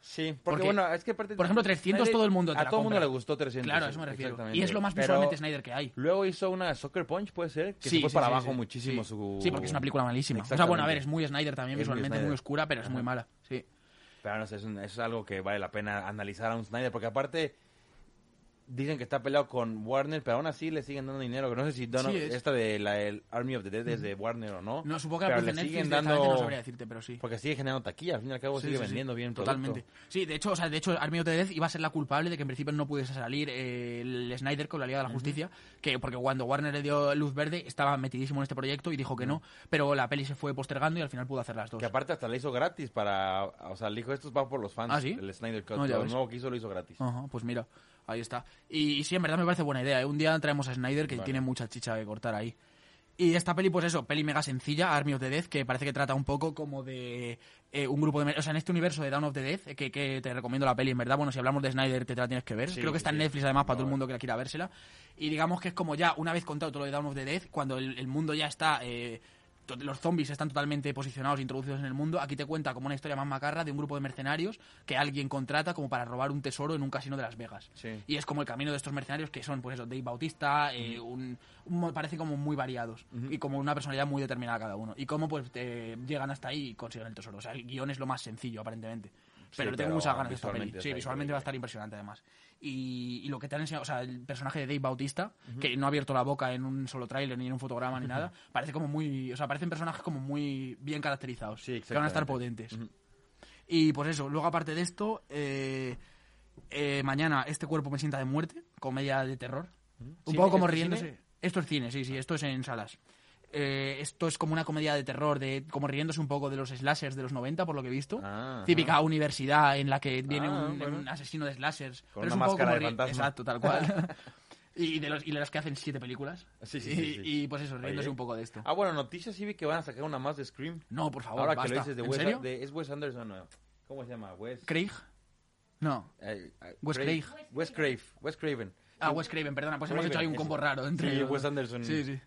Sí, porque, Porque, bueno, es que aparte... por ejemplo, 300 todo el mundo te A la todo el mundo le gustó 300. Claro, a eso me refiero. exactamente. Y es lo más Pero visualmente Snyder que hay. Luego hizo una Soccer Punch, puede ser, que Sí, se fue sí, para sí, abajo muchísimo sí. su... Sí, porque es una película malísima. O sea, bueno, a ver, es muy Snyder también, Es muy visualmente, Snyder. muy oscura, pero es muy mala. Sí. Pero no sé, es, un- es algo que vale la pena analizar a un Snyder, porque aparte dicen que está peleado con Warner, pero aún así le siguen dando dinero. No sé si Dono- Sí, es. esta de la el Army of the Dead es de Warner o no. No, supongo que pero la le siguen dando... no sabría decirte, pero sí. Porque sigue generando taquilla, al fin y al cabo Sí, sigue sí, vendiendo bien Totalmente. producto. Sí, de hecho, o sea, de hecho, Army of the Death iba a ser la culpable de que en principio no pudiese salir eh, el Snyder con la Liga de la Justicia, que porque cuando Warner le dio luz verde estaba metidísimo en este proyecto y dijo que no, pero la peli se fue postergando y al final pudo hacer las dos. Que aparte hasta le hizo gratis para... O sea, le dijo, esto va por los fans. ¿Ah, sí? El Snyder Cut. No, lo nuevo que hizo lo hizo gratis. Ajá, pues mira, ahí está. Y, y sí, en verdad me parece buena idea. ¿eh? Un día traemos a Snyder que Vale. tiene mucha chicha que cortar ahí. Y esta peli, pues eso, peli mega sencilla, Army of the Death, que parece que trata un poco como de eh, un grupo de... O sea, en este universo de Dawn of the Death, eh, que, que te recomiendo la peli, en verdad. Bueno, si hablamos de Snyder, te la tienes que ver. Sí, Creo que está en. Netflix, además, para No, todo el mundo que la quiera vérsela. Y digamos que es como ya, una vez contado todo lo de Dawn of the Death, cuando el, el mundo ya está... eh, los zombies están totalmente posicionados, introducidos en el mundo. Aquí te cuenta como una historia más macarra de un grupo de mercenarios que alguien contrata como para robar un tesoro en un casino de Las Vegas. Sí. Y es como el camino de estos mercenarios que son, pues eso, Dave Bautista, eh, un, un- parece como muy variados y como una personalidad muy determinada cada uno. Y cómo pues te llegan hasta ahí y consiguen el tesoro. O sea, el guion es lo más sencillo, aparentemente. Pero le tengo muchas ganas de esta peli. Sí, visualmente va a estar impresionante además. Y, y lo que te han enseñado, o sea, el personaje de Dave Bautista, que no ha abierto la boca en un solo tráiler ni en un fotograma ni nada, parece como muy, o sea, parecen personajes como muy bien caracterizados, Sí, que van a estar potentes. Y pues eso, luego aparte de esto, eh, eh, mañana este cuerpo me sienta de muerte, comedia de terror. Un poco como ¿Esto es riéndose. cine? Esto es cine, sí, sí, esto es en salas. Eh, esto es como una comedia de terror, de como riéndose un poco de los slashers de los 90, por lo que he visto. Ah, Típica universidad en la que viene Ah, un, bueno. un asesino de slashers. Con pero es una poco máscara como de fantasma. Exacto, tal cual. y, de los, y de las que hacen siete películas. Sí, sí, y, sí, sí. y, pues eso, riéndose Oye. un poco de esto. Ah, bueno, noticias sí vi que van a sacar una más de Scream. No, por favor, Ahora basta. que lo dices de ¿En Wes, serio? de- ¿Es Wes Anderson o no? ¿Cómo se llama? Wes... ¿Craig? No. eh, eh, Wes Craig. Craig. Wes Craven. Wes Craven. Ah, Wes Craven, perdona, pues hemos hecho ahí un combo raro entre Sí, Wes Anderson. Sí, sí.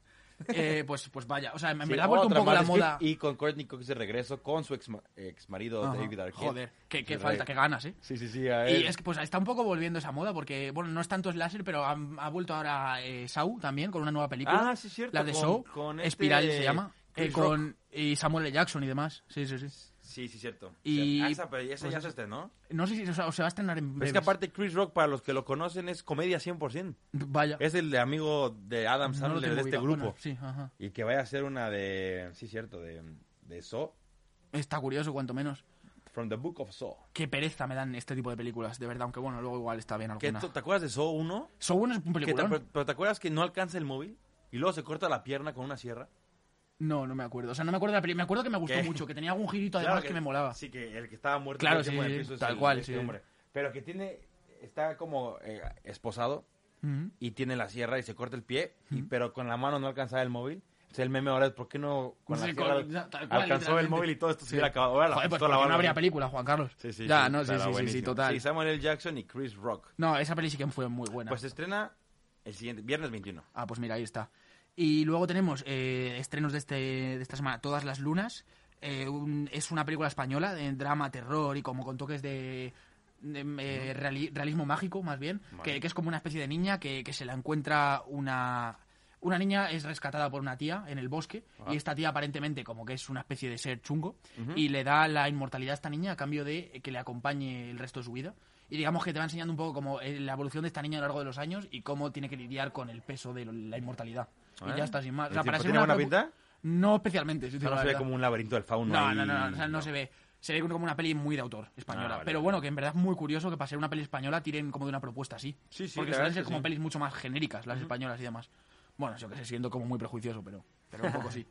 Eh, pues, pues vaya, o sea, me Sí, ha vuelto un poco la moda. Y con Courtney Cox de regreso con su ex, ex marido Ajá. David Arquette. Joder, qué, falta, qué ganas, ¿eh? Sí, sí, sí. A Y es que pues está un poco volviendo esa moda porque, bueno, no es tanto slasher, pero ha, ha vuelto ahora eh, Saw también con una nueva película. Ah, sí, cierto, La de Saw, con este Espiral se llama. eh, con y Samuel L. Jackson y demás. Sí, sí, sí. Sí, sí, cierto. Y- esa, pues ya se estrenó. No sé si o sea, o se va a estrenar en es que aparte Chris Rock, para los que lo conocen, es comedia 100%. Vaya. Es el de amigo de Adam No Sandler tengo de este grupo. Bueno, sí, ajá. Y que vaya a ser una de... Sí, cierto, de, de Saw. Está curioso, cuanto menos. From the Book of Saw. Qué pereza me dan este tipo de películas, de verdad, aunque bueno, luego igual está bien ¿Qué, alguna. ¿Te acuerdas de Saw 1? Saw bueno es un Que te- peliculón. pero, pero ¿te acuerdas que no alcanza el móvil? Y luego se corta la pierna con una sierra. No, no me acuerdo. O sea, no me acuerdo de la peli. Me acuerdo que me gustó ¿Qué? mucho, que tenía algún girito Claro además que, me molaba. Sí, que el que estaba muerto Claro, sí, sí, tal el- cual, este sí. hombre. Pero que tiene... Está como eh, esposado y tiene la sierra y se corta el pie, y, pero con la mano no alcanzaba el móvil. Entonces el meme ahora es, ¿por qué no con Sí, la sierra cual, alcanzó el móvil y todo esto se Sí. hubiera acabado? Ahora la Joder, pues va no habría película, Juan Carlos. Sí, sí, ya, sí, no, sí, sí, sí, sí, total. Sí, Samuel L. Jackson y Chris Rock. No, esa peli sí que fue muy buena. Pues se estrena el siguiente, viernes 21. Ah, pues mira, ahí está. Y luego tenemos eh, estrenos de, este, de esta semana, Todas las Lunas. Eh, un- es una película española de drama, terror y como con toques de, de, eh, reali- realismo mágico, más bien. Vale. Que, que es como una especie de niña que, que se la encuentra una... Una niña es rescatada por una tía en el bosque Ah. y esta tía aparentemente como que es una especie de ser chungo y le da la inmortalidad a esta niña a cambio de que le acompañe el resto de su vida. Y digamos que te va enseñando un poco como eh, la evolución de esta niña a lo largo de los años y cómo tiene que lidiar con el peso de la inmortalidad. Y ya está, sin más. O ¿El sea, para tipo ser tiene una buena pinta? No especialmente. O sea, no se ve como un laberinto del fauno No, ahí. no, no, o sea, no se ve. Se ve como una peli muy de autor española. Ah, vale, pero bueno, que en verdad es muy curioso que para ser una peli española tiren como de una propuesta así. Sí, sí, Porque suelen ser como sí. pelis mucho más genéricas las españolas y demás. Bueno, yo que sé, siendo como muy prejuicioso, pero, pero un poco sí.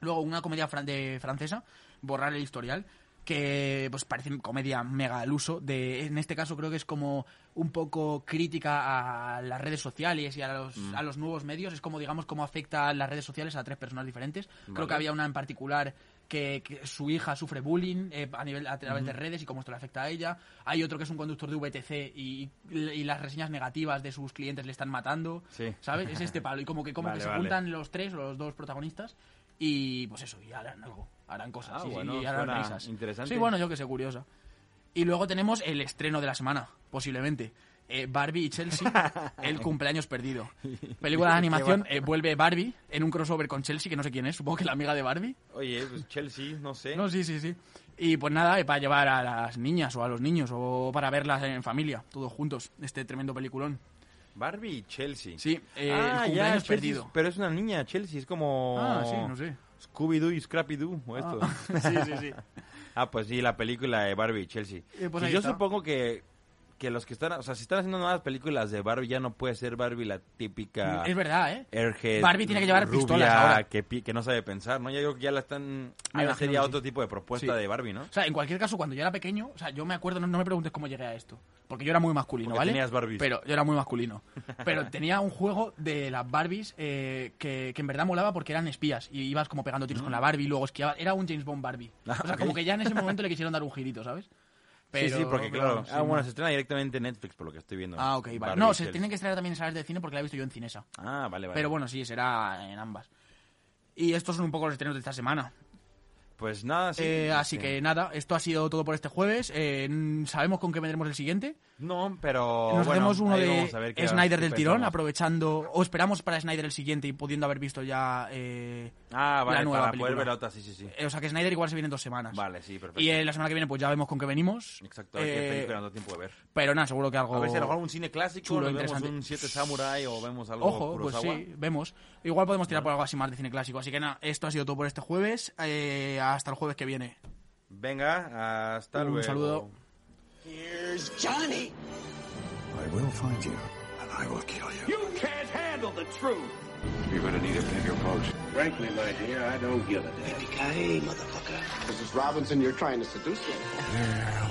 Luego una comedia fran- de francesa, Borrar el historial, que pues parece comedia mega al uso. De, en este caso creo que es como un poco crítica a las redes sociales y a los, Mm. a los nuevos medios. Es como, digamos, cómo afecta las redes sociales a tres personas diferentes. Creo que había una en particular que, que su hija sufre bullying eh, a nivel a través de redes y cómo esto le afecta a ella. Hay otro que es un conductor de VTC y, y las reseñas negativas de sus clientes le están matando. Sí. ¿Sabes? Es este palo. Y como que, como Vale, que se vale. juntan los tres, los dos protagonistas, y pues eso, y harán algo. Harán cosas. Ah, sí, bueno, y harán risas. interesante. Sí, bueno, yo que sé, curiosa. Y luego tenemos el estreno de la semana, posiblemente. eh, Barbie y Chelsea, el cumpleaños perdido. Película de animación, eh, vuelve Barbie en un crossover con Chelsea, que no sé quién es, supongo que la amiga de Barbie. Oye, pues Chelsea, no sé. No, sí, sí, sí. Y pues nada, eh, para llevar a las niñas o a los niños o para verlas en familia, todos juntos, este tremendo peliculón. Barbie y Chelsea. Sí, Ah, el ya, cumpleaños Chelsea, perdido. Pero es una niña, Chelsea, es como... Ah, sí, no sé. Scooby-Doo y Scrappy-Doo, o esto. Ah, sí, sí, sí. Ah, pues sí, la película de Barbie y Chelsea. Eh, pues Y yo está. supongo que, que los que están, o sea, si están haciendo nuevas películas de Barbie, ya no puede ser Barbie la típica Es verdad, ¿eh? airhead. Barbie tiene que llevar rubia, pistolas ahora. Que, no sabe pensar, ¿no? Ya creo que ya la están... Me Ahí sería otro tipo de propuesta Sí. de Barbie, ¿no? O sea, en cualquier caso, cuando yo era pequeño, o sea, yo me acuerdo, no, no me preguntes cómo llegué a esto, porque yo era muy masculino, Porque ¿vale? tenías Barbies. Pero yo era muy masculino. Pero tenía un juego de las Barbies eh, que, que en verdad molaba porque eran espías y ibas como pegando tiros con la Barbie y luego esquiabas. Era un James Bond Barbie. Mm. Ah, o sea, como que ya en ese momento le quisieron dar un girito, ¿sabes? Sí, sí, porque claro. ah, bueno, se estrena directamente en Netflix, por lo que estoy viendo. Ah, ok, vale. Barbie No, se tienen que estrenar también en salas de cine porque la he visto yo en Cinesa. Ah, vale, vale. Pero bueno, sí, será en ambas. Y estos son un poco los estrenos de esta semana. Pues nada, sí. Eh, así sí. que nada, esto ha sido todo por este jueves. Eh, ¿Sabemos con qué vendremos el siguiente? No, pero. Nos bueno, uno de Snyder del tirón, aprovechando. O esperamos para Snyder el siguiente y pudiendo haber visto ya. eh, Ah, vale, la nueva para película. poder ver otra, sí, sí, sí. eh, o sea que Snyder igual se viene en dos semanas. Vale, sí, perfecto. Y eh, la semana que viene, pues ya vemos con qué venimos. Exacto, hay que no tiempo de ver. pero nada, seguro que algo. A ver si a lo mejor un cine clásico, chulo, vemos un 7 Samurai o vemos algo Ojo, pues sí, vemos. Igual podemos tirar por algo así más de cine clásico. Así que nada, esto ha sido todo por este jueves. hasta el jueves que viene. Venga, hasta Un luego. saludo. Here's Johnny. I will find you, and I will kill you. You can't handle the truth. You're gonna need a bigger boat. Frankly, my dear, I don't give a damn. Yippee-ki-yay, motherfucker. Mrs. Robinson, you're trying to seduce me. Here